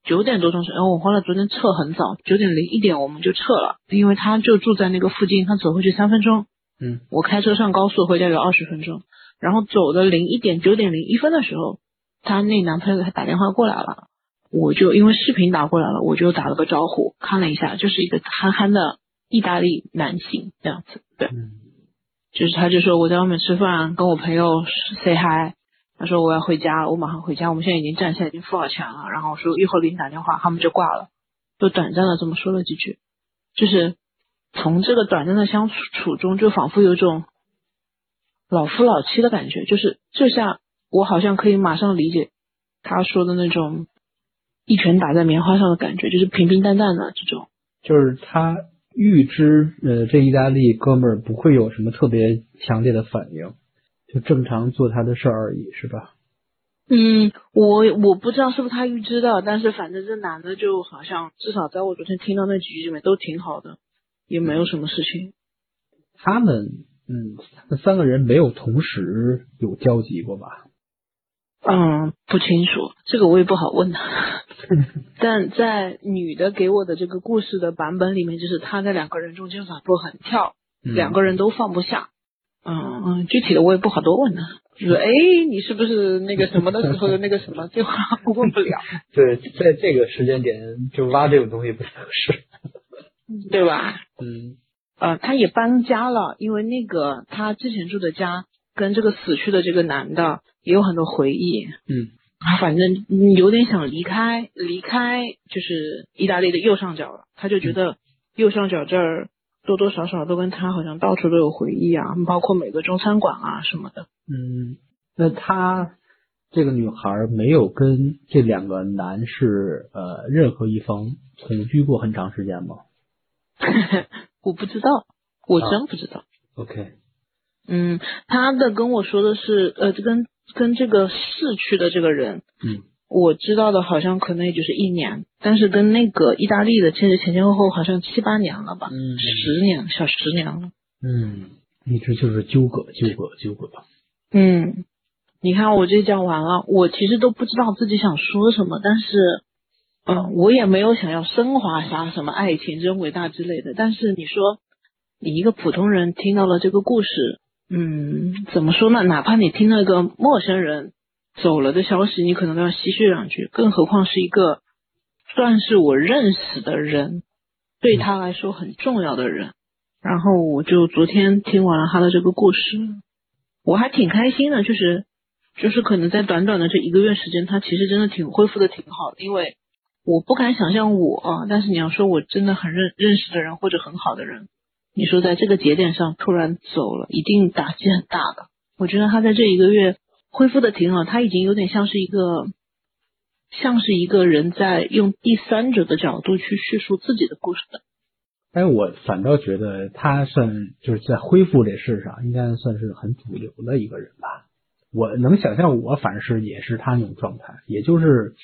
九点多钟时，然后我后来昨天撤很早，九点零一点我们就撤了，因为他就住在那个附近，他走回去三分钟，嗯，我开车上高速回家有二十分钟，然后走的零一点九点零一分的时候，她那男朋友给她打电话过来了。我就因为视频打过来了，我就打了个招呼，看了一下，就是一个憨憨的意大利男性这样子，对，嗯、就是他就说我在外面吃饭，跟我朋友 say hi，他说我要回家，我马上回家，我们现在已经站下，已经付好钱了，然后说一会儿给你打电话，他们就挂了，就短暂的这么说了几句，就是从这个短暂的相处中，就仿佛有种老夫老妻的感觉，就是这下我好像可以马上理解他说的那种。一拳打在棉花上的感觉，就是平平淡淡的这种。就是他预知，呃，这意大利哥们儿不会有什么特别强烈的反应，就正常做他的事儿而已，是吧？嗯，我我不知道是不是他预知的，但是反正这男的就好像至少在我昨天听到那几句里面都挺好的，也没有什么事情。他们，嗯，那三个人没有同时有交集过吧？嗯，不清楚，这个我也不好问。但在女的给我的这个故事的版本里面，就是她在两个人中间反复横跳，嗯、两个人都放不下。嗯嗯，具体的我也不好多问呢。就是哎，你是不是那个什么的时候的那个什么？这话问不了。对，在这个时间点就挖这种东西不太合适，对吧？嗯。呃，他也搬家了，因为那个他之前住的家跟这个死去的这个男的也有很多回忆。嗯。他反正有点想离开，离开就是意大利的右上角了。他就觉得右上角这儿多多少少都跟他好像到处都有回忆啊，包括每个中餐馆啊什么的。嗯，那他这个女孩没有跟这两个男士呃任何一方同居过很长时间吗？我不知道，我真不知道。啊、OK。嗯，他的跟我说的是呃，跟。跟这个逝去的这个人，嗯，我知道的好像可能也就是一年，但是跟那个意大利的其实前前后后好像七八年了吧，嗯，十年小十年了，嗯，一直就是纠葛纠葛纠葛，嗯，你看我这讲完了，我其实都不知道自己想说什么，但是，嗯，我也没有想要升华啥什么爱情真伟大之类的，但是你说你一个普通人听到了这个故事。嗯，怎么说呢？哪怕你听到一个陌生人走了的消息，你可能都要唏嘘两句，更何况是一个算是我认识的人，对他来说很重要的人。然后我就昨天听完了他的这个故事，我还挺开心的，就是就是可能在短短的这一个月时间，他其实真的挺恢复的挺好的，因为我不敢想象我，但是你要说我真的很认认识的人或者很好的人。你说在这个节点上突然走了，一定打击很大的。我觉得他在这一个月恢复的挺好，他已经有点像是一个，像是一个人在用第三者的角度去叙述自己的故事的。哎，我反倒觉得他算就是在恢复这事上，应该算是很主流的一个人吧。我能想象，我反是也是他那种状态，也就是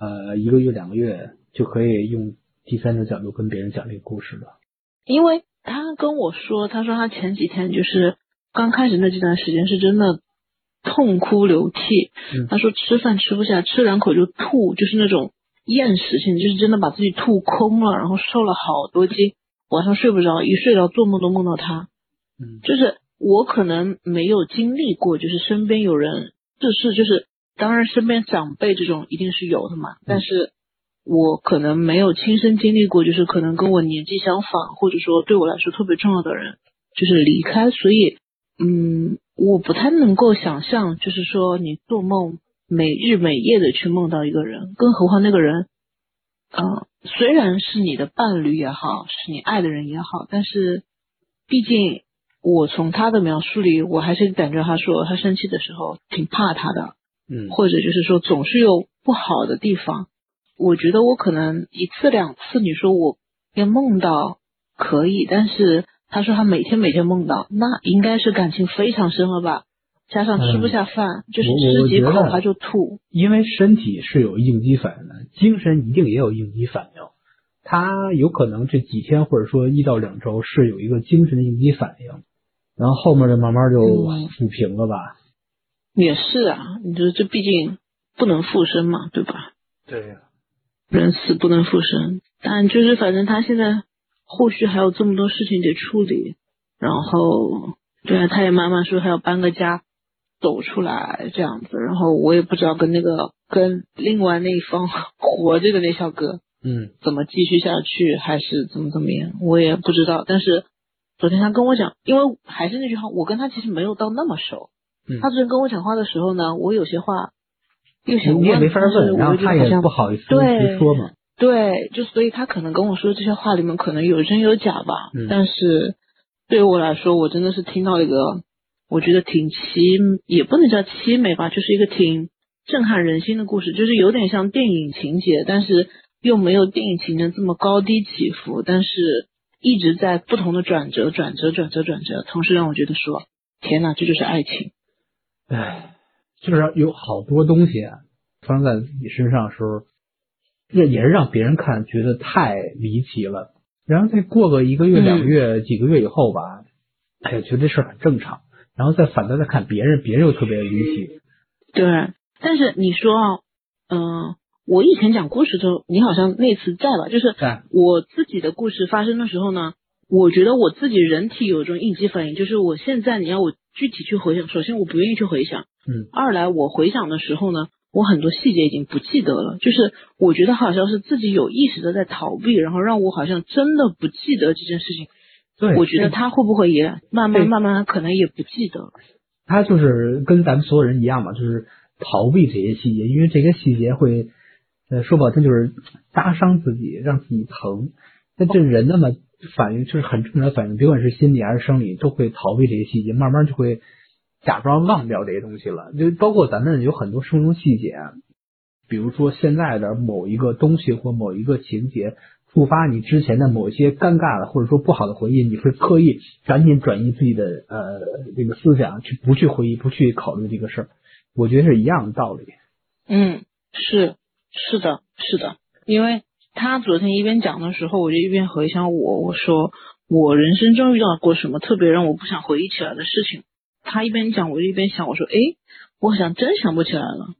呃一个月两个月就可以用第三者角度跟别人讲这个故事了，因为。他跟我说，他说他前几天就是刚开始那几段时间是真的痛哭流涕。他说吃饭吃不下，吃两口就吐，就是那种厌食性，就是真的把自己吐空了，然后瘦了好多斤，晚上睡不着，一睡着做梦都梦到他。嗯，就是我可能没有经历过，就是身边有人这是，就是当然身边长辈这种一定是有的嘛，但是。我可能没有亲身经历过，就是可能跟我年纪相仿，或者说对我来说特别重要的人，就是离开，所以，嗯，我不太能够想象，就是说你做梦每日每夜的去梦到一个人，更何况那个人，嗯，虽然是你的伴侣也好，是你爱的人也好，但是，毕竟我从他的描述里，我还是感觉他说他生气的时候挺怕他的，嗯，或者就是说总是有不好的地方。我觉得我可能一次两次，你说我要梦到可以，但是他说他每天每天梦到，那应该是感情非常深了吧？加上吃不下饭，就是吃几口他就吐。因为身体是有应激反应的，精神一定也有应激反应。他有可能这几天或者说一到两周是有一个精神的应激反应，然后后面就慢慢就抚平了吧？也是啊，你说这毕竟不能复生嘛，对吧？对呀。人死不能复生，但就是反正他现在后续还有这么多事情得处理，然后对啊，他也妈妈说还要搬个家，走出来这样子，然后我也不知道跟那个跟另外那一方 活着的那小哥，嗯，怎么继续下去，还是怎么怎么样，我也不知道。但是昨天他跟我讲，因为还是那句话，我跟他其实没有到那么熟，嗯，他昨天跟我讲话的时候呢，我有些话又。你也没法问，然后他也不好意思直说嘛。对，就所以他可能跟我说这些话里面可能有真有假吧。嗯。但是对于我来说，我真的是听到一个我觉得挺凄，也不能叫凄美吧，就是一个挺震撼人心的故事，就是有点像电影情节，但是又没有电影情节这么高低起伏，但是一直在不同的转折、转折、转折、转折，同时让我觉得说，天呐，这就是爱情。唉。就是有好多东西发生在自己身上的时候，这也是让别人看觉得太离奇了。然后再过个一个月、两个月、几个月以后吧，哎呀，觉得这事儿很正常。然后再反倒再看别人，别人又特别离奇。对，但是你说啊，嗯，我以前讲故事的时候，你好像那次在吧？就是我自己的故事发生的时候呢，我觉得我自己人体有一种应激反应，就是我现在你要我具体去回想，首先我不愿意去回想。嗯，二来我回想的时候呢，我很多细节已经不记得了，就是我觉得好像是自己有意识的在逃避，然后让我好像真的不记得这件事情。对，我觉得他会不会也慢慢慢慢可能也不记得了。他就是跟咱们所有人一样嘛，就是逃避这些细节，因为这些细节会，呃，说不好听就是扎伤自己，让自己疼。那这人那么反应就是很正常的反应，别管是心理还是生理，都会逃避这些细节，慢慢就会。假装忘掉这些东西了，就包括咱们有很多生活细节，比如说现在的某一个东西或某一个情节触发你之前的某一些尴尬的或者说不好的回忆，你会刻意赶紧转移自己的呃这个思想，去不去回忆，不去考虑这个事儿。我觉得是一样的道理。嗯，是是的，是的，因为他昨天一边讲的时候，我就一边回想我，我说我人生中遇到过什么特别让我不想回忆起来的事情。他一边讲，我就一边想，我说，哎，我好像真想不起来了，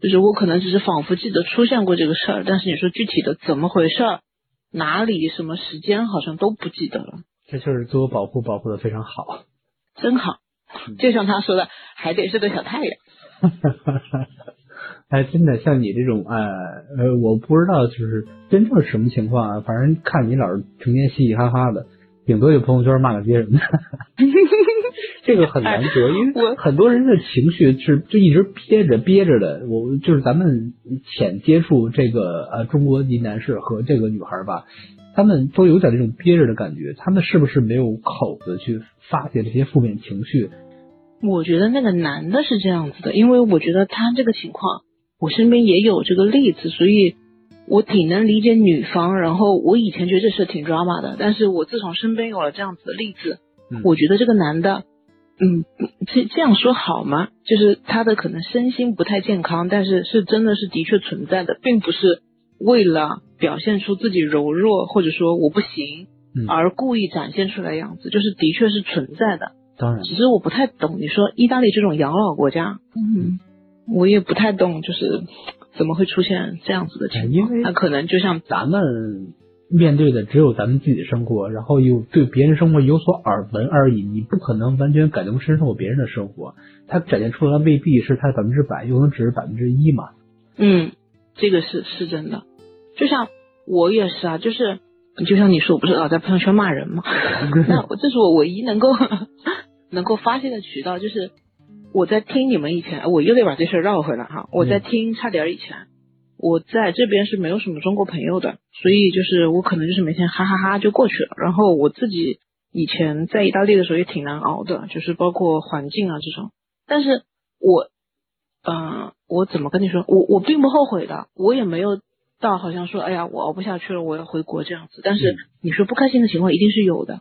就是我可能只是仿佛记得出现过这个事儿，但是你说具体的怎么回事儿，哪里什么时间，好像都不记得了。这就是自我保护保护的非常好。真好。就像他说的，还得是个小太阳。哎，真的像你这种，呃呃，我不知道就是真正是什么情况啊。反正看你老是成天嘻嘻哈哈的，顶多就朋友圈骂个街什么的。这个很难得，因为很多人的情绪是就一直憋着憋着的。我就是咱们浅接触这个呃中国籍男士和这个女孩吧，他们都有点这种憋着的感觉。他们是不是没有口子去发泄这些负面情绪？我觉得那个男的是这样子的，因为我觉得他这个情况，我身边也有这个例子，所以我挺能理解女方。然后我以前觉得这事挺 drama 的，但是我自从身边有了这样子的例子，我觉得这个男的。嗯，这这样说好吗？就是他的可能身心不太健康，但是是真的是的确存在的，并不是为了表现出自己柔弱或者说我不行而故意展现出来样子，就是的确是存在的。当然，只是我不太懂，你说意大利这种养老国家，嗯，我也不太懂，就是怎么会出现这样子的情况？那可能就像咱们。面对的只有咱们自己的生活，然后又对别人生活有所耳闻而已。你不可能完全感同身受别人的生活，他展现出来未必是他的百分之百，有可能只是百分之一嘛。嗯，这个是是真的。就像我也是啊，就是就像你说，我不是老在朋友圈骂人吗？那这是我唯一能够 能够发泄的渠道，就是我在听你们以前，我又得把这事绕回来哈。我在听差点以前。我在这边是没有什么中国朋友的，所以就是我可能就是每天哈哈哈就过去了。然后我自己以前在意大利的时候也挺难熬的，就是包括环境啊这种。但是我，嗯，我怎么跟你说？我我并不后悔的，我也没有到好像说，哎呀，我熬不下去了，我要回国这样子。但是你说不开心的情况一定是有的。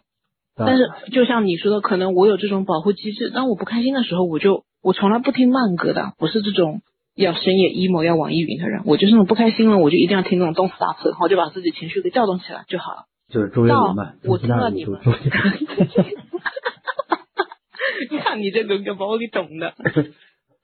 但是就像你说的，可能我有这种保护机制，当我不开心的时候，我就我从来不听慢歌的，不是这种。要深夜 emo 要网易云的人，我就是那种不开心了，我就一定要听那种动次打次，然后就把自己情绪给调动起来就好了。就是周杰伦嘛，我听到你们，你看你这个把我给懂的。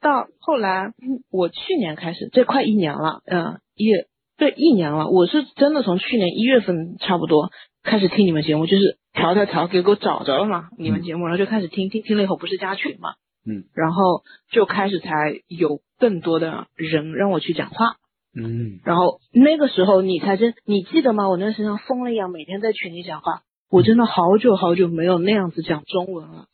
到后来，我去年开始，这快一年了，嗯，也对一年了。我是真的从去年一月份差不多开始听你们节目，就是调调调给给我找着了嘛，你们节目，然后就开始听听听了以后不是加群嘛。嗯，然后就开始才有更多的人让我去讲话，嗯，然后那个时候你才真，你记得吗？我那时像疯了一样，每天在群里讲话，我真的好久好久没有那样子讲中文了。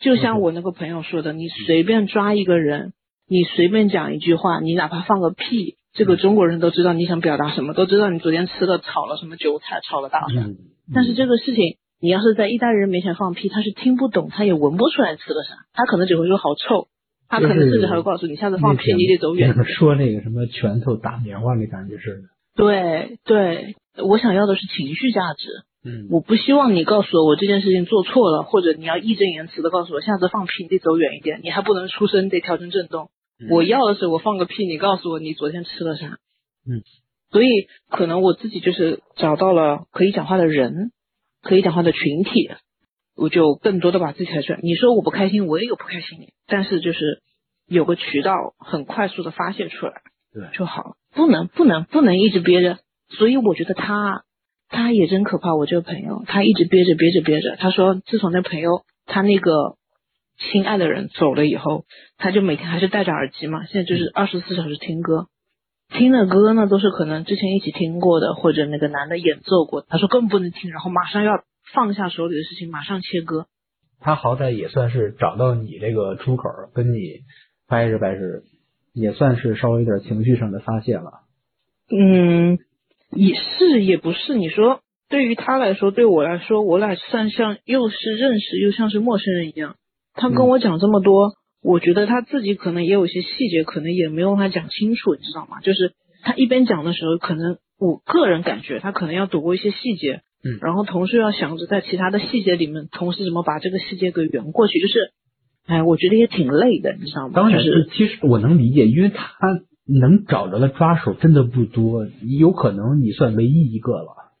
就像我那个朋友说的，你随便抓一个人，你随便讲一句话，你哪怕放个屁，这个中国人都知道你想表达什么，都知道你昨天吃的炒了什么韭菜，炒了大蒜。但是这个事情。你要是在意大利人面前放屁，他是听不懂，他也闻不出来吃了啥，他可能只会说好臭，他可能甚至还会告诉你下次放屁你得走远。说那个什么拳头打棉花那感觉似的。对对，我想要的是情绪价值。嗯，我不希望你告诉我我这件事情做错了，或者你要义正言辞的告诉我下次放屁你得走远一点，你还不能出声，得调成震动。我要的是我放个屁，你告诉我你昨天吃了啥。嗯，所以可能我自己就是找到了可以讲话的人。可以讲话的群体，我就更多的把自己抬出来。你说我不开心，我也有不开心，但是就是有个渠道很快速的发泄出来，对就好了。不能不能不能一直憋着。所以我觉得他他也真可怕。我这个朋友，他一直憋着憋着憋着。他说自从那朋友他那个心爱的人走了以后，他就每天还是戴着耳机嘛，现在就是二十四小时听歌。听的歌呢，都是可能之前一起听过的，或者那个男的演奏过。他说更不能听，然后马上要放下手里的事情，马上切割。他好歹也算是找到你这个出口，跟你掰扯掰扯，也算是稍微有点情绪上的发泄了。嗯，也是也不是。你说对于他来说，对我来说，我俩算像又是认识又像是陌生人一样。他跟我讲这么多。我觉得他自己可能也有一些细节，可能也没有他讲清楚，你知道吗？就是他一边讲的时候，可能我个人感觉他可能要躲过一些细节，嗯，然后同时要想着在其他的细节里面，同时怎么把这个细节给圆过去，就是，哎，我觉得也挺累的，你知道吗？当然是，其实我能理解，因为他能找着的抓手真的不多，有可能你算唯一一个了，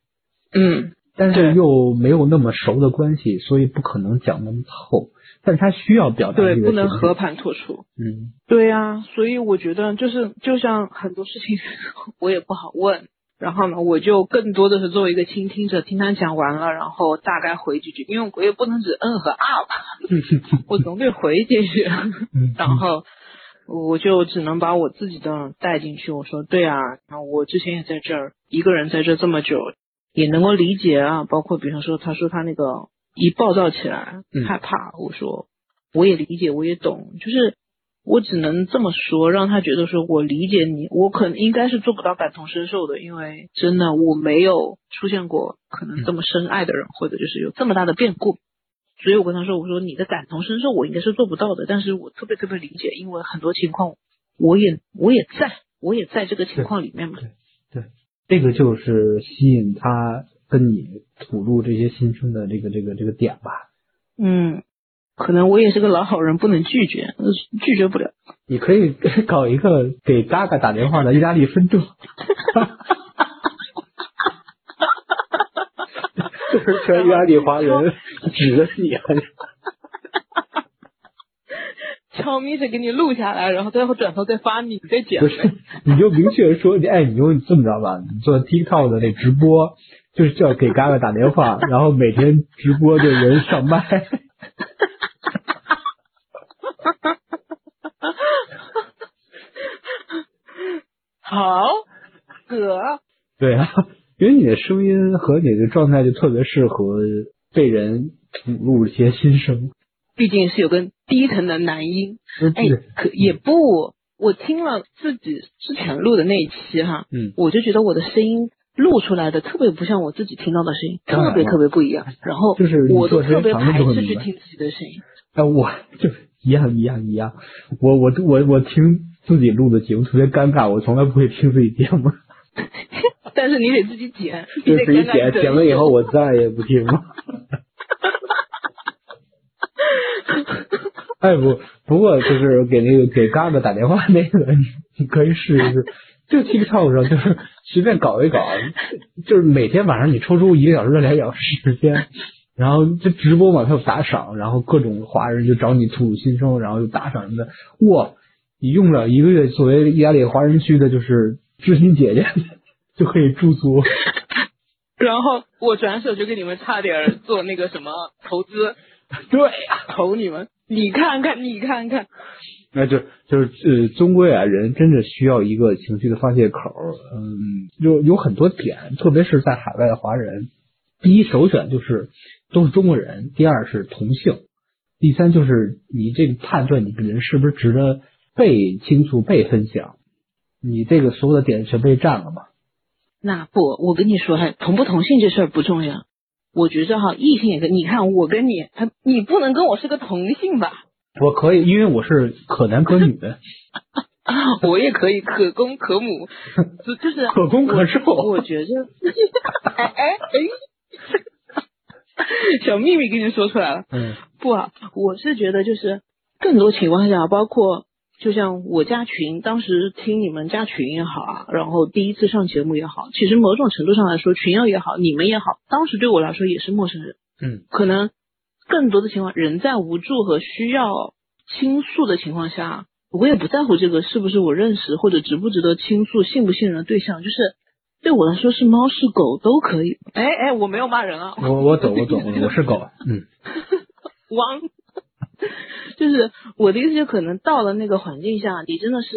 嗯，但是又没有那么熟的关系，所以不可能讲那么透。但是他需要表达对，不能和盘托出。嗯，对呀，所以我觉得就是就像很多事情，我也不好问，然后呢，我就更多的是作为一个倾听者，听他讲完了，然后大概回几句，因为我也不能只嗯和啊吧，我总得回几句，然后我就只能把我自己的带进去。我说对啊，然后我之前也在这儿，一个人在这这么久，也能够理解啊。包括比方说，他说他那个一暴躁起来害怕，我说我也理解，我也懂，就是。我只能这么说，让他觉得说我理解你，我可能应该是做不到感同身受的，因为真的我没有出现过可能这么深爱的人，或者就是有这么大的变故，所以我跟他说，我说你的感同身受我应该是做不到的，但是我特别特别理解，因为很多情况我也我也在我也在这个情况里面嘛。对对，这个就是吸引他跟你吐露这些心声的这个这个这个点吧。嗯。可能我也是个老好人，不能拒绝，拒绝不了。你可以 搞一个给嘎嘎打电话的意大利分众，就是全意大利华人 指着你，悄咪的给你录下来，然后最后转头再发你再剪。不是，你就明确说，哎，你就这么着吧，你做 TikTok 的那直播，就是叫给嘎嘎打电话，然后每天直播就人上麦。好，哥。对啊，因为你的声音和你的状态就特别适合被人吐露一些心声。毕竟是有个低沉的男音。哎，可也不，我听了自己之前录的那一期哈，嗯，我就觉得我的声音录出来的特别不像我自己听到的声音，特别特别不一样。然后就是我都特别排斥去听自己的声音。哎，我就一样一样一样，我我我我听。自己录的节目特别尴尬，我从来不会听自己节目。但是你得自己剪，就自己剪，剪了以后我再也不听了。哎不，不过就是给那个给嘎嘎打电话那个，你可以试一试。就 TikTok 上就是随便搞一搞，就是每天晚上你抽出一个小时到两小时时间，然后就直播嘛，他有打赏，然后各种华人就找你吐露心声，然后就打赏什么的，哇！你用了一个月，作为意大利华人区的，就是知心姐姐，就可以驻足。然后我转手就给你们差点做那个什么投资，对啊，投你们，你看看，你看看。那就就是呃，终归啊，人真的需要一个情绪的发泄口。嗯，有有很多点，特别是在海外的华人，第一首选就是都是中国人，第二是同性，第三就是你这个判断你这个人是不是值得。被倾诉、被分享，你这个所有的点全被占了吗？那不，我跟你说，还同不同性这事儿不重要。我觉着哈，异性也跟你看，我跟你，他你不能跟我是个同性吧？我可以，因为我是可男可女的。我也可以，可公可母，就是可攻可受。我觉着，哎 哎哎，小秘密跟你说出来了。嗯，不啊，我是觉得就是更多情况下，包括。就像我加群，当时听你们加群也好啊，然后第一次上节目也好，其实某种程度上来说，群友也好，你们也好，当时对我来说也是陌生人。嗯，可能更多的情况，人在无助和需要倾诉的情况下，我也不在乎这个是不是我认识或者值不值得倾诉、信不信任的对象，就是对我来说是猫是狗都可以。哎哎，我没有骂人啊。我我懂我懂，我是狗。嗯。王。就是我的意思，就可能到了那个环境下，你真的是，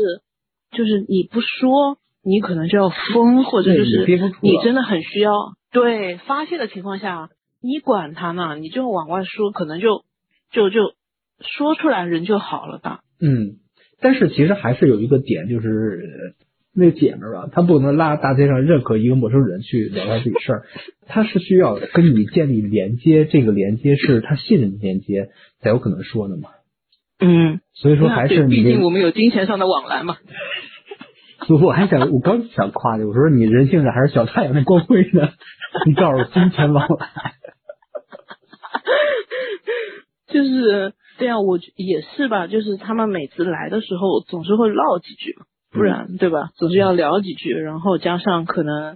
就是你不说，你可能就要疯，或者就是你真的很需要对发泄的情况下，你管他呢，你就往外说，可能就就就说出来，人就好了吧。嗯，但是其实还是有一个点，就是。那姐们儿吧，她不能拉大街上任何一个陌生人去聊她自己事儿，她是需要跟你建立连接，这个连接是她信任的连接，才有可能说的嘛。嗯，所以说还是毕竟我们有金钱上的往来嘛。我还想，我刚想夸你，我说你人性上还是小太阳的光辉呢。你告诉我金钱往来，就是这样，我也是吧，就是他们每次来的时候总是会唠几句嘛。不然对吧？总是要聊几句，然后加上可能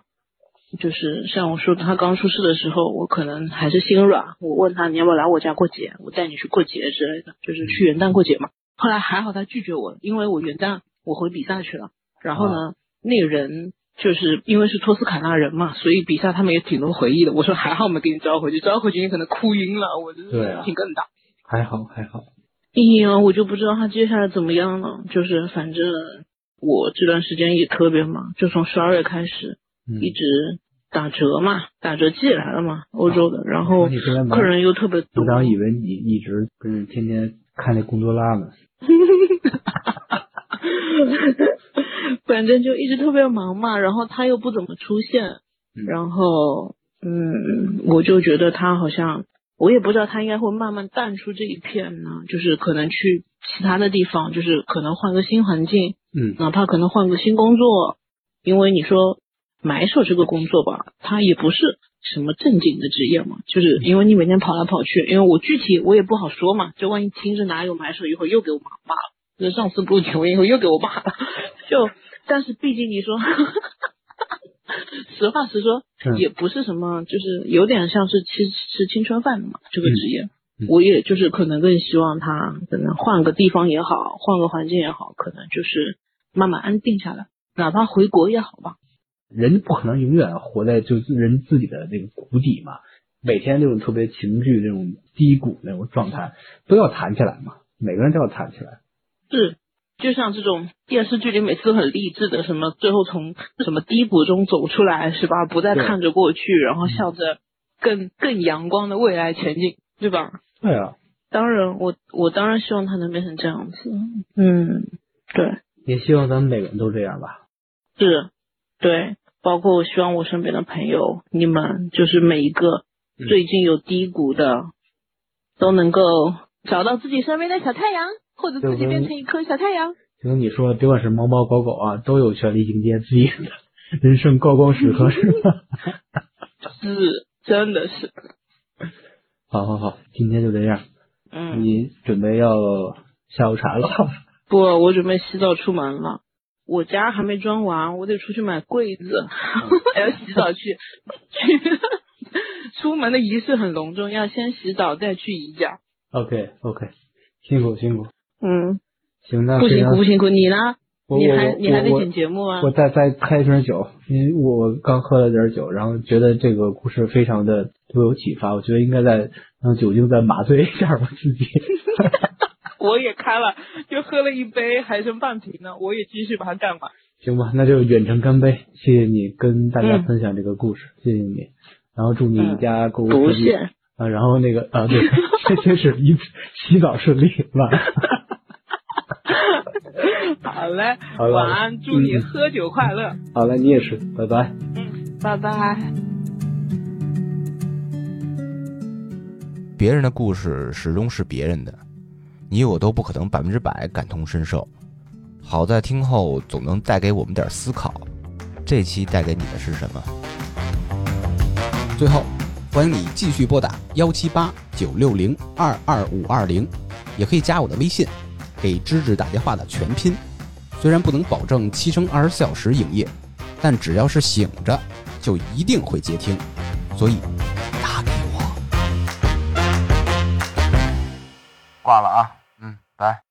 就是像我说，他刚出事的时候，我可能还是心软。我问他你要不要来我家过节，我带你去过节之类的，就是去元旦过节嘛。后来还好他拒绝我，因为我元旦我回比萨去了。然后呢，那个人就是因为是托斯卡纳人嘛，所以比赛他们也挺多回忆的。我说还好没给你招回去，招回去你可能哭晕了，我这对啊事情更大。还好还好。哎呀，我就不知道他接下来怎么样了。就是反正我这段时间也特别忙，就从十二月开始嗯，一直打折嘛，打折季来了嘛，欧洲的，然后客人又特别多组。长以为你一直跟着天天看那工作拉呢。反正就一直特别忙嘛，然后他又不怎么出现，嗯然后嗯，我就觉得他好像，我也不知道他应该会慢慢淡出这一片呢，就是可能去其他的地方，就是可能换个新环境，嗯哪怕可能换个新工作，因为你说买手这个工作吧，它也不是什么正经的职业嘛，就是因为你每天跑来跑去，因为我具体我也不好说嘛，就万一听着哪有买手，一会儿又给我骂骂了，就是上次不录节目以后又给我骂了，就 但是毕竟你说，实话实说，嗯也不是什么，就是有点像是吃吃青春饭的嘛，这个职业。嗯我也就是可能更希望他可能换个地方也好，换个环境也好，可能就是慢慢安定下来，哪怕回国也好吧。人不可能永远活在就人自己的那个谷底嘛，每天那种特别情绪那种低谷那种状态都要弹起来嘛，每个人都要弹起来。是，就像这种电视剧里每次都很励志的，什么最后从什么低谷中走出来，是吧？不再看着过去，然后向着更更阳光的未来前进，对吧？对啊，当然，我我当然希望他能变成这样子。嗯，对，也希望咱们每个人都这样吧。是，对，包括我希望我身边的朋友，你们就是每一个嗯最近有低谷的，都能够找到自己身边的小太阳，或者自己变成一颗小太阳。就跟你说，别管是猫猫狗狗啊，都有权利迎接自己的人生高光时刻，是吧？是，真的是，好好好，今天就这样。嗯，你准备要下午茶了？不，我准备洗澡出门了。我家还没装完，我得出去买柜子，还要洗澡去去。出门的仪式很隆重，要先洗澡再去宜家。OK OK，辛苦辛苦。嗯，行，那不辛苦不辛苦，你呢？你还你还得我剪节目啊？我再再开一瓶酒，因为我刚喝了点酒，然后觉得这个故事非常的对我有启发，我觉得应该再让酒精再麻醉一下我自己。我也开了，就喝了一杯，还剩半瓶呢，我也继续把它干完。行吧，那就远程干杯，谢谢你跟大家嗯分享这个故事，谢谢你，然后祝你一家购物不顺利谢，啊，然后那个啊，对，这先是一洗澡顺利，晚安。好嘞，好了晚安，祝你嗯喝酒快乐，好了，你也是，拜拜。嗯拜拜。别人的故事始终是别人的，你我都不可能百分之百感同身受。好在听后总能带给我们点思考。这期带给你的是什么？最后，欢迎你继续拨打幺七八九六零二二五二零，也可以加我的微信，给芝芝打电话的全拼。虽然不能保证七乘二十四小时营业，但只要是醒着，就一定会接听。所以打给我。挂了啊，嗯，拜。